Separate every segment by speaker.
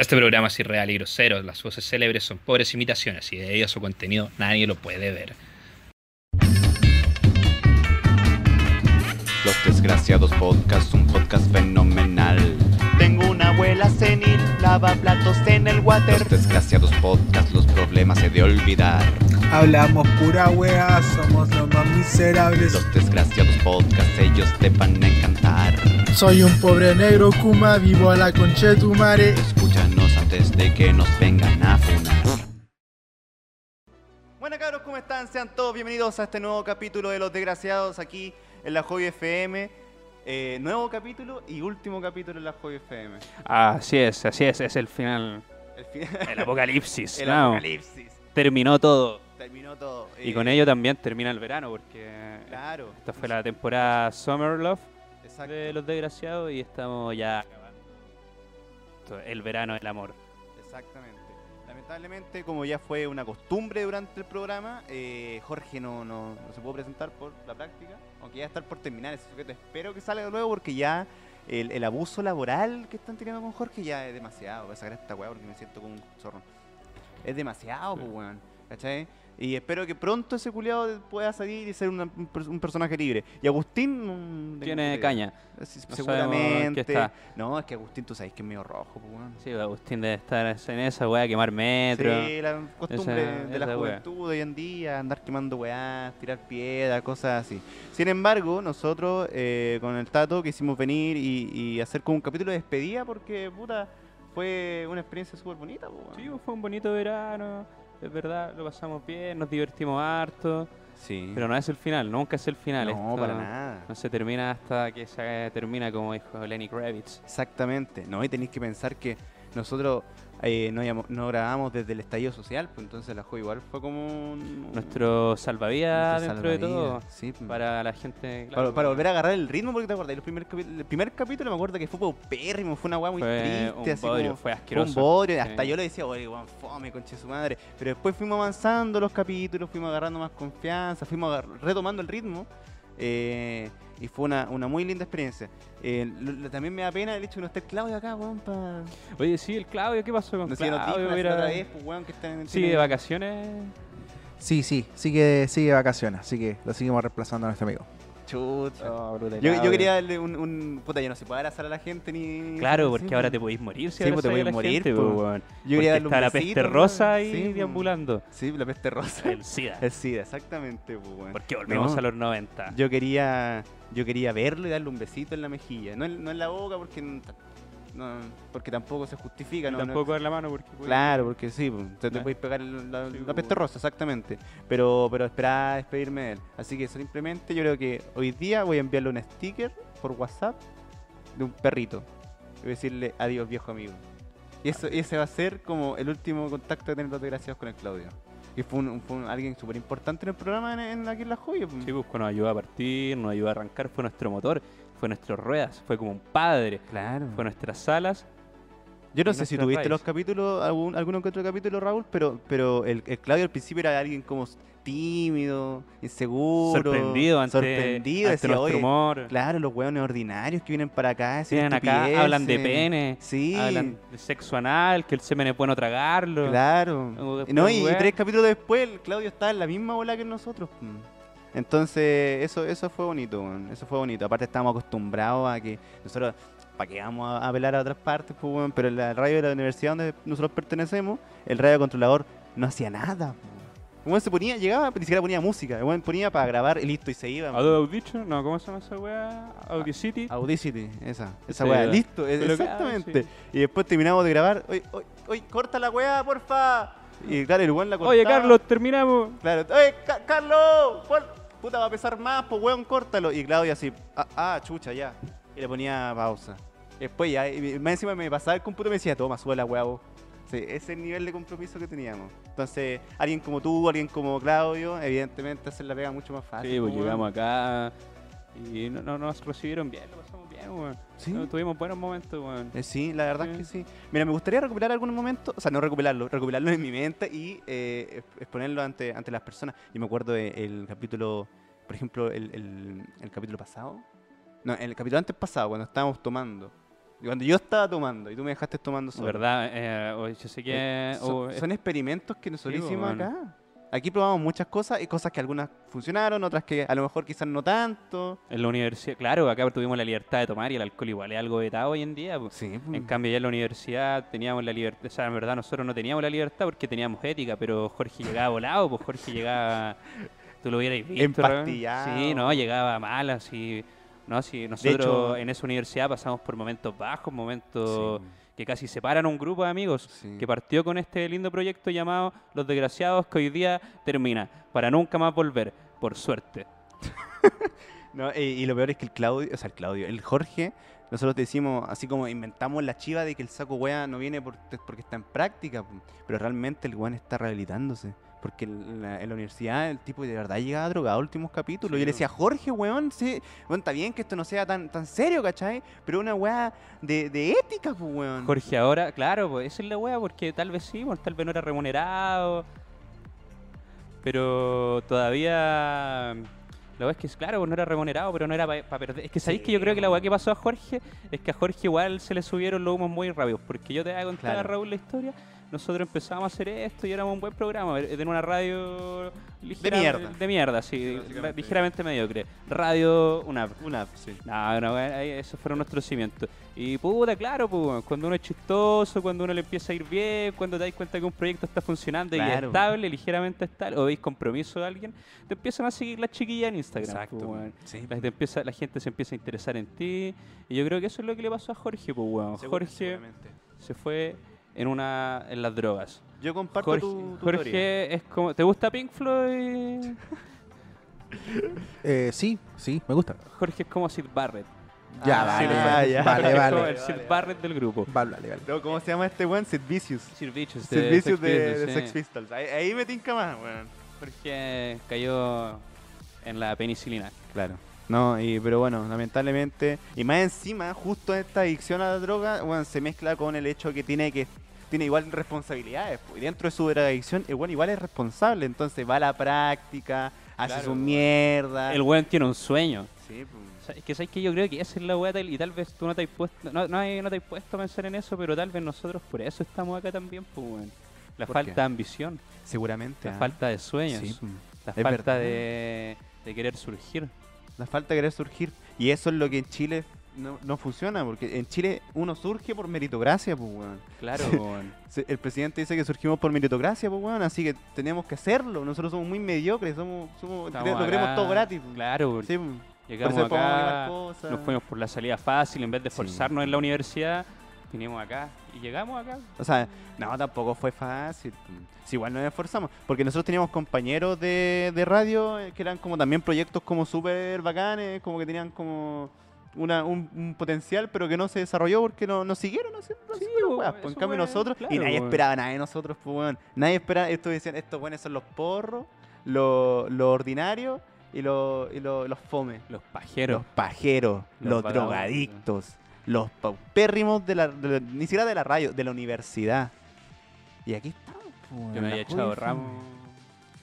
Speaker 1: Este programa es irreal y grosero, las voces célebres son pobres imitaciones y debido a su contenido nadie lo puede ver.
Speaker 2: Desgraciados Podcast, un podcast fenomenal. Tengo una abuela senil, lava platos en el water. Los Desgraciados Podcast, los problemas he de olvidar.
Speaker 3: Hablamos pura wea, somos los más miserables.
Speaker 2: Los Desgraciados Podcast, ellos te van a encantar.
Speaker 3: Soy un pobre negro Kuma, vivo a la conchetumare.
Speaker 2: Escúchanos antes de que nos vengan a funar. Bueno cabros, ¿cómo están? Sean todos bienvenidos a este nuevo capítulo de Los Desgraciados aquí en la Joy FM. Eh, nuevo capítulo y último capítulo en la Joy FM.
Speaker 4: Así es, así es, es el final.
Speaker 2: El, final-
Speaker 4: El apocalipsis.
Speaker 2: el
Speaker 4: ¿no?
Speaker 2: apocalipsis.
Speaker 4: Terminó todo.
Speaker 2: Terminó todo.
Speaker 4: Y
Speaker 2: Eh,
Speaker 4: con ello también termina el verano, porque
Speaker 2: Claro.
Speaker 4: esta fue la temporada Summer Love
Speaker 2: Exacto.
Speaker 4: de Los Desgraciados y estamos ya acabando el verano del amor.
Speaker 2: Exactamente. Lamentablemente, como ya fue una costumbre durante el programa, eh, Jorge no, no, no se pudo presentar por la práctica, aunque ya está por terminar ese sujeto. Espero que salga luego porque ya el, el abuso laboral que están teniendo con Jorge ya es demasiado. Voy a sacar esta weá porque me siento como un zorro. Es demasiado, pues, weón. ¿Cachai? Y espero que pronto ese culiado pueda salir y ser una- un, un personaje libre. Y Agustín... no tengo
Speaker 4: Tiene caña.
Speaker 2: Sí,
Speaker 4: No sabemos
Speaker 2: seguramente.
Speaker 4: está.
Speaker 2: No, es que Agustín, tú sabes que es medio rojo, pues, weón.
Speaker 4: Sí, Agustín debe estar en esa weá, quemar metro.
Speaker 2: Sí, la costumbre
Speaker 4: Esa-
Speaker 2: de la
Speaker 4: esa
Speaker 2: juventud hoy en día, andar quemando weás, tirar piedras, cosas así. Sin embargo, nosotros eh, con el Tato quisimos venir y, y hacer como un capítulo de despedida porque, puta, fue una experiencia súper bonita. po, weón.
Speaker 4: Sí, pues, fue un bonito verano. Es verdad, lo pasamos bien, nos divertimos harto.
Speaker 2: Sí.
Speaker 4: Pero no es el final, nunca es el final.
Speaker 2: no,
Speaker 4: esto
Speaker 2: para nada.
Speaker 4: No se termina hasta que se termina, como dijo Lenny Kravitz.
Speaker 2: Exactamente. No, y tenéis que pensar que nosotros eh, no, no grabamos desde el estallido social, pues entonces la juego igual fue como un...
Speaker 4: Nuestro salvavidas
Speaker 2: nuestro
Speaker 4: dentro de todo.
Speaker 2: salvavidas, Sí, pues.
Speaker 4: Para la gente.
Speaker 2: Para,
Speaker 4: claro,
Speaker 2: para volver a agarrar el ritmo, porque te acuerdas, los primer capi- el primer capítulo me acuerdo que fue paupérrimo, fue una weá muy
Speaker 4: Fue
Speaker 2: triste,
Speaker 4: un
Speaker 2: así
Speaker 4: bodrio,
Speaker 2: como-
Speaker 4: fue
Speaker 2: fue un
Speaker 4: asqueroso.
Speaker 2: bodrio,
Speaker 4: Sí.
Speaker 2: hasta yo le decía, oye, weón, fome, conche su madre. Pero después fuimos avanzando los capítulos, fuimos agarrando más confianza, fuimos agar- retomando el ritmo. eh, y fue una, una muy linda experiencia. Eh, lo- lo- también me da pena el hecho de no estar Claudio acá, weón, para...
Speaker 4: Oye, sí, el Claudio, ¿qué pasó con
Speaker 2: No si
Speaker 4: Claudio?
Speaker 2: otra vez, pues, weón, que está en
Speaker 4: ¿Sigue de vacaciones?
Speaker 3: Sí, sí, sigue, sigue vacaciones, así que lo seguimos reemplazando a nuestro amigo.
Speaker 2: Chucha.
Speaker 4: Oh, brutal,
Speaker 2: Yo, quería darle un, un... Puta, yo no se puede abrazar a la gente ni...
Speaker 4: Claro,
Speaker 2: sí,
Speaker 4: porque
Speaker 2: pues.
Speaker 4: ahora te podéis morir si
Speaker 2: Sí, pues, te podéis morir,
Speaker 4: gente,
Speaker 2: pues.
Speaker 4: pues, weón.
Speaker 2: Yo quería darle un
Speaker 4: está la peste rosa ahí
Speaker 2: Sí, pues.
Speaker 4: deambulando.
Speaker 2: Sí, la peste rosa.
Speaker 4: El SIDA.
Speaker 2: El SIDA, exactamente, pues, weón.
Speaker 4: Porque volvemos
Speaker 2: No.
Speaker 4: a los 90.
Speaker 2: Yo quería, yo quería verlo y darle un besito en la mejilla. No en, no en la boca porque, no, porque tampoco se justifica.
Speaker 4: Y
Speaker 2: No,
Speaker 4: tampoco en la mano porque...
Speaker 2: Claro, porque sí, pues, te, te puedes pegar el- la,
Speaker 4: Sí,
Speaker 2: la
Speaker 4: pues,
Speaker 2: peste rosa, exactamente. Pero, pero esperaba despedirme de él. Así que simplemente yo creo que hoy día voy a enviarle un sticker por WhatsApp de un perrito. Y voy a decirle adiós, viejo amigo. Y eso, y ese va a ser como el último contacto que tener los desgraciados con el Claudio. Que fue, un, fue un- alguien súper importante en el programa en, en aquí en La Joya. pues.
Speaker 4: Sí, pues, nos ayudó a partir, nos ayudó a arrancar, fue nuestro motor, fue nuestras ruedas, fue como un padre,
Speaker 2: Claro.
Speaker 4: fue nuestras alas.
Speaker 2: Yo no sé si tuviste los capítulos, algún, alguno que otro capítulo, Raúl, pero, pero el, el Claudio al principio era alguien como tímido, inseguro.
Speaker 4: sorprendido ante,
Speaker 2: sorprendido,
Speaker 4: ante
Speaker 2: decía,
Speaker 4: nuestro
Speaker 2: "Oye. Claro, los hueones ordinarios que vienen para acá.
Speaker 4: Vienen acá, hablan de
Speaker 2: estupideces".
Speaker 4: pene,
Speaker 2: Sí,
Speaker 4: hablan de sexo anal, que el semen es bueno tragarlo.
Speaker 2: claro. No, y tres capítulos después, el Claudio estaba en la misma bola que nosotros. mm. Entonces, eso, eso fue bonito, eso fue bonito. Aparte, estábamos acostumbrados a que nosotros, ¿para qué vamos a apelar a otras partes? Pues, weón? pero en la radio de la universidad donde nosotros pertenecemos, el radio controlador no hacía nada. pues. El weón se ponía, llegaba, ni siquiera ponía música. El weón ponía para grabar y listo, y se iba.
Speaker 4: Adobe Audition, no, ¿cómo se llama esa weá? Audacity.
Speaker 2: Audacity, esa, esa
Speaker 4: Sí,
Speaker 2: weá,
Speaker 4: ¿verdad?
Speaker 2: listo, es-
Speaker 4: ah,
Speaker 2: exactamente.
Speaker 4: sí.
Speaker 2: Y después terminamos de grabar, oye, oye, oye, corta la weá, porfa. Y claro, el weón la cortaba.
Speaker 4: Oye, Carlos, terminamos.
Speaker 2: Claro, oye, Ca- Carlos, pon- puta, va a pesar más, pues weón, córtalo. Y Claudia así, ah, ah, chucha, ya. Y le ponía pausa. Después ya, y más encima me pasaba el computador y me decía, toma, sube la weá vos. Sí, ese es el nivel de compromiso que teníamos. Entonces, alguien como tú, alguien como Claudio, evidentemente hacer la pega mucho más fácil.
Speaker 4: Sí, pues llegamos acá y no, no- nos recibieron bien, lo pasamos bien, weón.
Speaker 2: Sí.
Speaker 4: No, tuvimos buenos momentos, weón.
Speaker 2: Eh, sí, la verdad
Speaker 4: Sí.
Speaker 2: es que sí. Mira, me gustaría recuperar algún momento, o sea, no recuperarlo, recuperarlo en mi mente y eh, exp- exponerlo ante, ante las personas. Yo me acuerdo del capítulo, por ejemplo, el, el- el capítulo pasado. No, el capítulo antes pasado, cuando estábamos tomando. Cuando yo estaba tomando y tú me dejaste tomando solo.
Speaker 4: ¿Verdad? Eh, yo sé que...
Speaker 2: Eh, son,
Speaker 4: o-
Speaker 2: son experimentos que nosotros
Speaker 4: Sí,
Speaker 2: hicimos
Speaker 4: weón.
Speaker 2: acá. Aquí probamos muchas cosas y cosas que algunas funcionaron, otras que a lo mejor quizás no tanto.
Speaker 4: En la universidad, claro, acá tuvimos la libertad de tomar y el alcohol igual es algo vetado hoy en día. pues.
Speaker 2: Sí,
Speaker 4: En cambio, ya en la universidad teníamos la libertad, o sea, en verdad nosotros no teníamos la libertad porque teníamos ética, pero Jorge llegaba volado, pues Jorge llegaba, tú lo hubierais visto. ¿no?
Speaker 2: Empastillado.
Speaker 4: Sí, no, llegaba mal, así. No, sí, nosotros
Speaker 2: hecho-
Speaker 4: en esa universidad pasamos por momentos bajos, momentos
Speaker 2: Sí.
Speaker 4: que casi separan un grupo de amigos
Speaker 2: Sí.
Speaker 4: que partió con este lindo proyecto llamado Los Desgraciados, que hoy día termina, para nunca más volver, por suerte.
Speaker 2: No, y, y lo peor es que el Claudio, o sea, el Claudio, el Jorge, nosotros decimos, así como inventamos la chiva de que el saco wea no viene por- porque está en práctica, pero realmente el weón está rehabilitándose. Porque en la, en la universidad el tipo de verdad llegaba drogado a últimos capítulos.
Speaker 4: Sí,
Speaker 2: y yo le decía, Jorge, weón, sí, weón, está bien que esto no sea tan, tan serio, ¿cachai? Pero una weá de, de ética, pues, weón.
Speaker 4: Jorge ahora, claro, pues esa es la wea, porque tal vez sí, pues, tal vez no era remunerado. Pero todavía. La wea es que, claro, pues, no era remunerado, pero no era para perder. Es que sabéis
Speaker 2: Sí,
Speaker 4: que yo creo que la
Speaker 2: weón.
Speaker 4: que pasó a Jorge es que a Jorge igual se le subieron los humos muy rápidos. Porque yo te voy a contar a. Raúl la historia. Nosotros empezamos a hacer esto y éramos un buen programa. En una radio. ligera-
Speaker 2: mierda.
Speaker 4: De mierda, sí. Ligeramente mediocre. Radio, una.
Speaker 2: Una, sí.
Speaker 4: No, no, eh, esos fueron nuestros cimientos. Y puta, claro, pues, weón, cuando uno es chistoso, cuando uno le empieza a ir bien, cuando te das cuenta que un proyecto está funcionando y estable, ligeramente estable, o veis compromiso de alguien, te empiezan a seguir las chiquillas en Instagram.
Speaker 2: Exacto.
Speaker 4: pues, weón.
Speaker 2: Sí,
Speaker 4: La, gente empieza, la gente se empieza a interesar en ti. Y yo creo que eso es lo que le pasó a Jorge, pues, weón. Jorge se fue en una en las drogas.
Speaker 2: Yo comparto
Speaker 4: Jorge,
Speaker 2: tu, tu
Speaker 4: Jorge
Speaker 2: teoría.
Speaker 4: es como. ¿Te gusta Pink Floyd?
Speaker 3: Eh, sí, sí, me gusta.
Speaker 4: Jorge es como Sid Barrett.
Speaker 3: Ya,
Speaker 2: Ah,
Speaker 3: vale,
Speaker 2: sí,
Speaker 3: vale,
Speaker 2: ya.
Speaker 3: vale, vale.
Speaker 4: el Sid Barrett del grupo.
Speaker 3: Vale, vale, vale.
Speaker 2: No, ¿Cómo se llama este weón? Sid Vicious.
Speaker 4: Sid Vicious
Speaker 2: Sid
Speaker 4: de
Speaker 2: Vicious
Speaker 4: Sex
Speaker 2: de,
Speaker 4: Pistols,
Speaker 2: de
Speaker 4: sí.
Speaker 2: Sex Pistols. Ahí, ahí me tinca más, weón.
Speaker 4: Jorge cayó en la penicilina.
Speaker 2: Claro. No, y, pero bueno, lamentablemente. Y más encima, justo esta adicción a la droga, bueno, se mezcla con el hecho que tiene que tiene igual responsabilidades. po, Y dentro de su adicción, el bueno, igual es responsable. Entonces va a la práctica, hace
Speaker 4: Claro,
Speaker 2: su
Speaker 4: weón.
Speaker 2: mierda.
Speaker 4: El weón tiene un sueño.
Speaker 2: Sí.
Speaker 4: O sea, es que sabes que yo creo que esa es la weá y tal vez tú no te has puesto, no, no, no te has puesto a pensar en eso, pero tal vez nosotros por eso estamos acá también, pues weón. La
Speaker 2: ¿Por
Speaker 4: falta
Speaker 2: qué?
Speaker 4: de ambición,
Speaker 2: Seguramente.
Speaker 4: la
Speaker 2: ah.
Speaker 4: falta de sueños,
Speaker 2: Sí,
Speaker 4: la
Speaker 2: es
Speaker 4: falta de querer surgir.
Speaker 2: La falta de querer surgir. Y eso es lo que en Chile no, no funciona, porque en Chile uno surge por meritocracia, pues, weón.
Speaker 4: Claro, weón.
Speaker 2: El presidente dice que surgimos por meritocracia, pues, weón, así que tenemos que hacerlo. Nosotros somos muy mediocres, somos, somos lo queremos todo gratis. pues.
Speaker 4: Claro.
Speaker 2: Sí, pues.
Speaker 4: llegamos acá,
Speaker 2: cosas.
Speaker 4: nos fuimos por la salida fácil en vez de
Speaker 2: Sí.
Speaker 4: esforzarnos en la universidad, vinimos acá y llegamos acá.
Speaker 2: O sea, no, tampoco fue fácil. pues. Sí, igual nos esforzamos. Porque nosotros teníamos compañeros de, de radio eh, que eran como también proyectos como súper bacanes, como que tenían como una, un, un potencial, pero que no se desarrolló porque no, no siguieron haciendo,
Speaker 4: Sí,
Speaker 2: las
Speaker 4: po,
Speaker 2: weas, pues. En cambio nosotros, y nadie
Speaker 4: weón.
Speaker 2: esperaba nada de nosotros, pues, weón. Nadie esperaba, estos decían, estos buenos son los porros, los lo ordinarios y, los y lo- los fome.
Speaker 4: Los pajeros.
Speaker 2: Los pajeros,
Speaker 4: Los
Speaker 2: drogadictos, los paupérrimos de la, de la- ni siquiera de la radio, de la universidad. Y aquí estamos. pues,
Speaker 4: Yo me había echado ramo.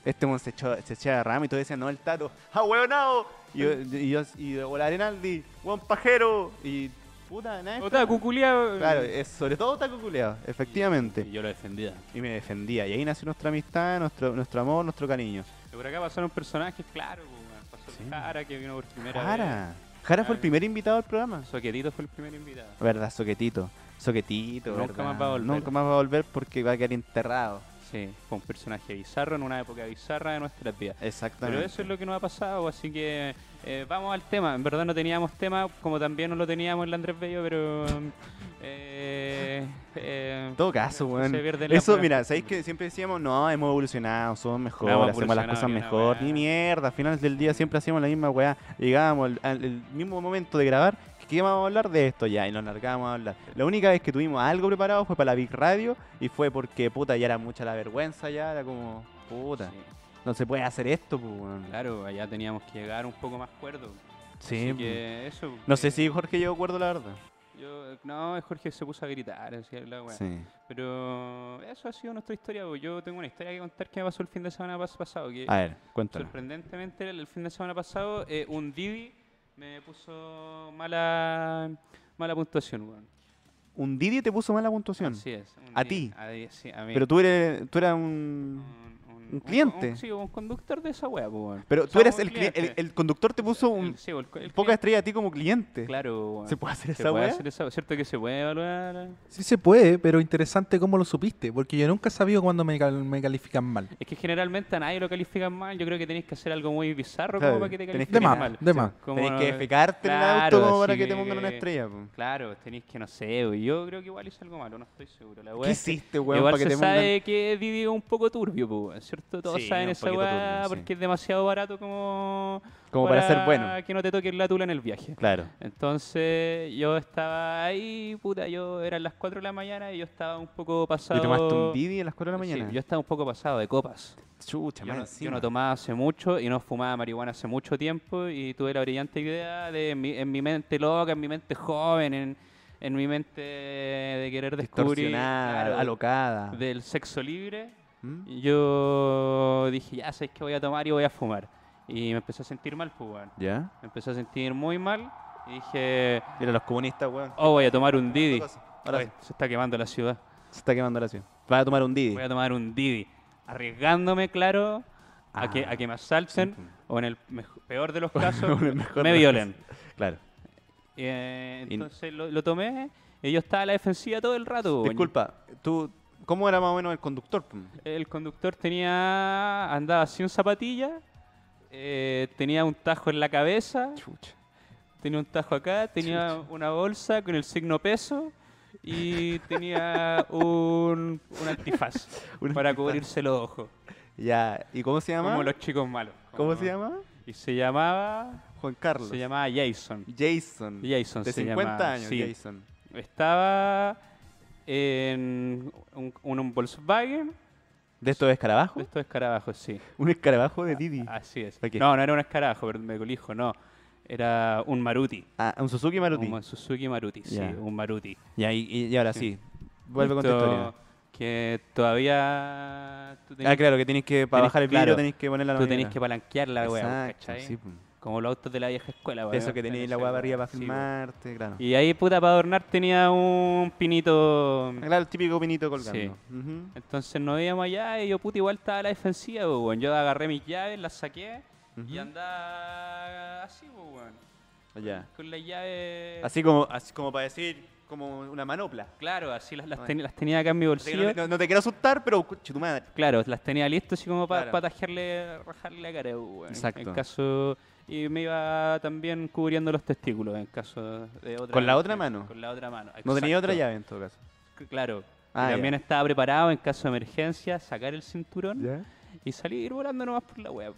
Speaker 2: Este mon se echó, se echaba ramo y todos decían, no, el tato, ¡ah, huevonao! Y yo, y yo, y yo, o la Arenaldi, ¡buen pajero! Y puta, nada.
Speaker 4: Otaku, culiao.
Speaker 2: Claro, es sobre todo taco culeado, efectivamente.
Speaker 4: Y yo lo defendía.
Speaker 2: Y me defendía. Y ahí nació nuestra amistad, nuestro, nuestro amor, nuestro cariño.
Speaker 4: Y por acá pasaron personajes, claro. pues. Pasó
Speaker 2: Sí.
Speaker 4: el Jara, que vino por primera
Speaker 2: Jara. Jara fue el primer invitado al programa.
Speaker 4: vez. Soquetito fue el primer invitado.
Speaker 2: Verdad, Soquetito. Soquetito,
Speaker 4: Nunca
Speaker 2: verdad.
Speaker 4: más va a volver.
Speaker 2: Nunca más va a volver porque va a quedar enterrado.
Speaker 4: Sí, fue un personaje bizarro en una época bizarra de nuestras vidas.
Speaker 2: Exactamente.
Speaker 4: Pero eso es lo que nos ha pasado, así que eh, vamos al tema. En verdad no teníamos tema, como también no lo teníamos en la Andrés Bello, pero... eh, eh,
Speaker 2: todo caso, weón.
Speaker 4: la
Speaker 2: Eso,
Speaker 4: pura-
Speaker 2: mira, ¿sabéis que siempre decíamos, no, hemos evolucionado, somos
Speaker 4: hemos
Speaker 2: hacemos las cosas mejor? Ni mierda, al final del día siempre hacíamos la misma weá. Llegábamos al, al- el mismo momento de grabar, que íbamos a hablar de esto ya, y nos largábamos a hablar. La única vez que tuvimos algo preparado fue para la Big Radio, y fue porque, puta, ya era mucha la vergüenza, ya era como, puta,
Speaker 4: Sí,
Speaker 2: no se puede hacer esto, pues, weón.
Speaker 4: claro, allá teníamos que llegar un poco más cuerdo.
Speaker 2: Sí,
Speaker 4: Así
Speaker 2: pues.
Speaker 4: que eso.
Speaker 2: No sé
Speaker 4: eh,
Speaker 2: si Jorge llegó acuerdo, la verdad.
Speaker 4: Yo, no, Jorge se puso a gritar, así la weá.
Speaker 2: Sí.
Speaker 4: Pero eso ha sido nuestra historia. pues. Yo tengo una historia que contar que me pasó el fin de semana pas- pasado. Que
Speaker 2: A ver, cuéntalo.
Speaker 4: sorprendentemente el, fin de semana pasado eh, un Divi me puso mala mala puntuación, weón.
Speaker 2: un Didi te puso mala puntuación.
Speaker 4: Es. un
Speaker 2: A
Speaker 4: día-
Speaker 2: ti.
Speaker 4: a di- sí, a mí.
Speaker 2: Pero tú eres, tú eras un...
Speaker 4: Un,
Speaker 2: un cliente.
Speaker 4: sí, un conductor de esa wea, pues.
Speaker 2: Pero
Speaker 4: O
Speaker 2: tú
Speaker 4: sea,
Speaker 2: eres
Speaker 4: un
Speaker 2: el, cli- el,
Speaker 4: cliente.
Speaker 2: el conductor te puso un,
Speaker 4: El- sí, el, el
Speaker 2: poca
Speaker 4: cliente.
Speaker 2: estrella a ti como cliente.
Speaker 4: Claro, weón.
Speaker 2: ¿Se puede hacer
Speaker 4: ¿Se
Speaker 2: esa
Speaker 4: puede
Speaker 2: weá?
Speaker 4: hacer esa ¿Cierto que se puede evaluar?
Speaker 3: Sí se puede, pero interesante cómo lo supiste, porque yo nunca he sabido cuando me, cal- me califican mal.
Speaker 4: Es que generalmente a nadie lo califican mal. Yo creo que tenéis que hacer algo muy bizarro
Speaker 2: Claro,
Speaker 4: como para que te
Speaker 2: tenés que-
Speaker 4: califiquen mal.
Speaker 3: de más.
Speaker 2: Tenés que defecarte en el auto como para que te pongan una
Speaker 4: que-
Speaker 2: estrella. po.
Speaker 4: Claro, tenéis que, no sé, yo creo que igual hice algo malo, no estoy seguro. La
Speaker 2: ¿Qué
Speaker 4: que
Speaker 2: hiciste, weón,
Speaker 4: igual
Speaker 2: para que
Speaker 4: se
Speaker 2: te pongan...
Speaker 4: sabe que Didi es un poco turbio, pues, ¿cierto? Todos
Speaker 2: Sí,
Speaker 4: saben esa weá
Speaker 2: sí.
Speaker 4: porque es demasiado barato como...
Speaker 2: Como para ser bueno.
Speaker 4: que no te toquen la tula en el viaje.
Speaker 2: Claro.
Speaker 4: Entonces yo estaba ahí, puta, yo eran las 4 de la mañana y yo estaba un poco pasado...
Speaker 2: ¿Y tomaste un Didi a las 4 de la
Speaker 4: Sí,
Speaker 2: mañana?
Speaker 4: yo estaba un poco pasado de copas.
Speaker 2: Chucha,
Speaker 4: Yo no, yo
Speaker 2: encima.
Speaker 4: no tomaba hace mucho y no fumaba marihuana hace mucho tiempo y tuve la brillante idea de en mi, en mi mente loca, en mi mente joven, en, en mi mente de querer descubrir claro,
Speaker 2: alocada.
Speaker 4: del sexo libre.
Speaker 2: ¿Mm?
Speaker 4: Yo dije, ya sabes que voy a tomar y voy a fumar. Y me empecé a sentir mal, pues, weón.
Speaker 2: ¿Ya?
Speaker 4: Me empecé a sentir muy mal y dije,
Speaker 2: Mira, los comunistas, weón.
Speaker 4: oh, voy a tomar un Didi.
Speaker 2: Ahora
Speaker 4: se está quemando la ciudad.
Speaker 2: Se está quemando la ciudad. Vas a tomar un Didi.
Speaker 4: Voy a tomar un Didi. Arriesgándome, claro, a, que, a que me asalten
Speaker 2: sí,
Speaker 4: o en el peor de los casos me violen.
Speaker 2: Claro.
Speaker 4: Eh,
Speaker 2: Y-
Speaker 4: entonces lo, lo tomé y yo estaba a la defensiva todo el rato. weón.
Speaker 2: Disculpa, tú, ¿cómo era más o menos el conductor?
Speaker 4: El conductor tenía andaba sin zapatillas, eh, tenía un tajo en la cabeza,
Speaker 2: Chucha.
Speaker 4: tenía un tajo acá, tenía una bolsa con el signo peso y tenía un, un antifaz
Speaker 2: Un
Speaker 4: para
Speaker 2: antifaz.
Speaker 4: cubrirse los ojos,
Speaker 2: Ya, ¿y cómo se llama?
Speaker 4: como los chicos malos.
Speaker 2: ¿Cómo se llama?
Speaker 4: Y se llamaba
Speaker 2: Juan Carlos.
Speaker 4: se llamaba Jason.
Speaker 2: Jason.
Speaker 4: Jason
Speaker 2: De
Speaker 4: se
Speaker 2: 50
Speaker 4: llamaba,
Speaker 2: años,
Speaker 4: sí.
Speaker 2: Jason.
Speaker 4: Estaba en un, un Volkswagen
Speaker 2: ¿De estos escarabajos?
Speaker 4: de estos escarabajos, sí.
Speaker 2: Un escarabajo de Didi.
Speaker 4: Así es. No, no era un escarabajo, pero me colijo, no. Era un Maruti.
Speaker 2: Ah, un Suzuki Maruti.
Speaker 4: Un Suzuki Maruti, sí, un Maruti.
Speaker 2: Ya, y, y- y ahora
Speaker 4: Sí.
Speaker 2: sí. Vuelve con tu
Speaker 4: Esto
Speaker 2: historia.
Speaker 4: Que todavía tú tenés,
Speaker 2: Ah, claro, que tenéis que, para
Speaker 4: tenés-
Speaker 2: bajar el vidrio,
Speaker 4: claro,
Speaker 2: tenéis que poner la
Speaker 4: tú tenés que palanquear la weá, ¿cachai?
Speaker 2: sí, po.
Speaker 4: Como los autos de la vieja escuela, weón.
Speaker 2: Eso que tenéis la para arriba para
Speaker 4: Sí,
Speaker 2: filmarte, claro.
Speaker 4: Y ahí, puta, para adornar tenía un pinito
Speaker 2: Claro, el típico pinito colgando.
Speaker 4: Sí. Entonces nos íbamos allá y yo puta igual estaba a la defensiva, weón. Yo agarré mis llaves, las saqué y andaba así, weón.
Speaker 2: Ya.
Speaker 4: Con las llaves.
Speaker 2: Así como, así como para decir, como una manopla.
Speaker 4: Claro, así las, las,
Speaker 2: Bueno.
Speaker 4: ten- las tenía acá en mi bolsillo.
Speaker 2: no, te- no- no te quiero asustar, pero tu madre.
Speaker 4: Claro, las tenía listas así como para
Speaker 2: Claro.
Speaker 4: tajarle, rajarle la cara, weón.
Speaker 2: Exacto.
Speaker 4: En caso. Y me iba también cubriendo los testículos en caso de otra.
Speaker 2: ¿Con la otra mano?
Speaker 4: Con la otra mano.
Speaker 2: No tenía otra llave en todo caso.
Speaker 4: Claro.
Speaker 2: Ah,
Speaker 4: y también
Speaker 2: ya.
Speaker 4: estaba preparado en caso de emergencia, sacar el cinturón
Speaker 2: ¿Ya?
Speaker 4: y salir volando nomás por la web.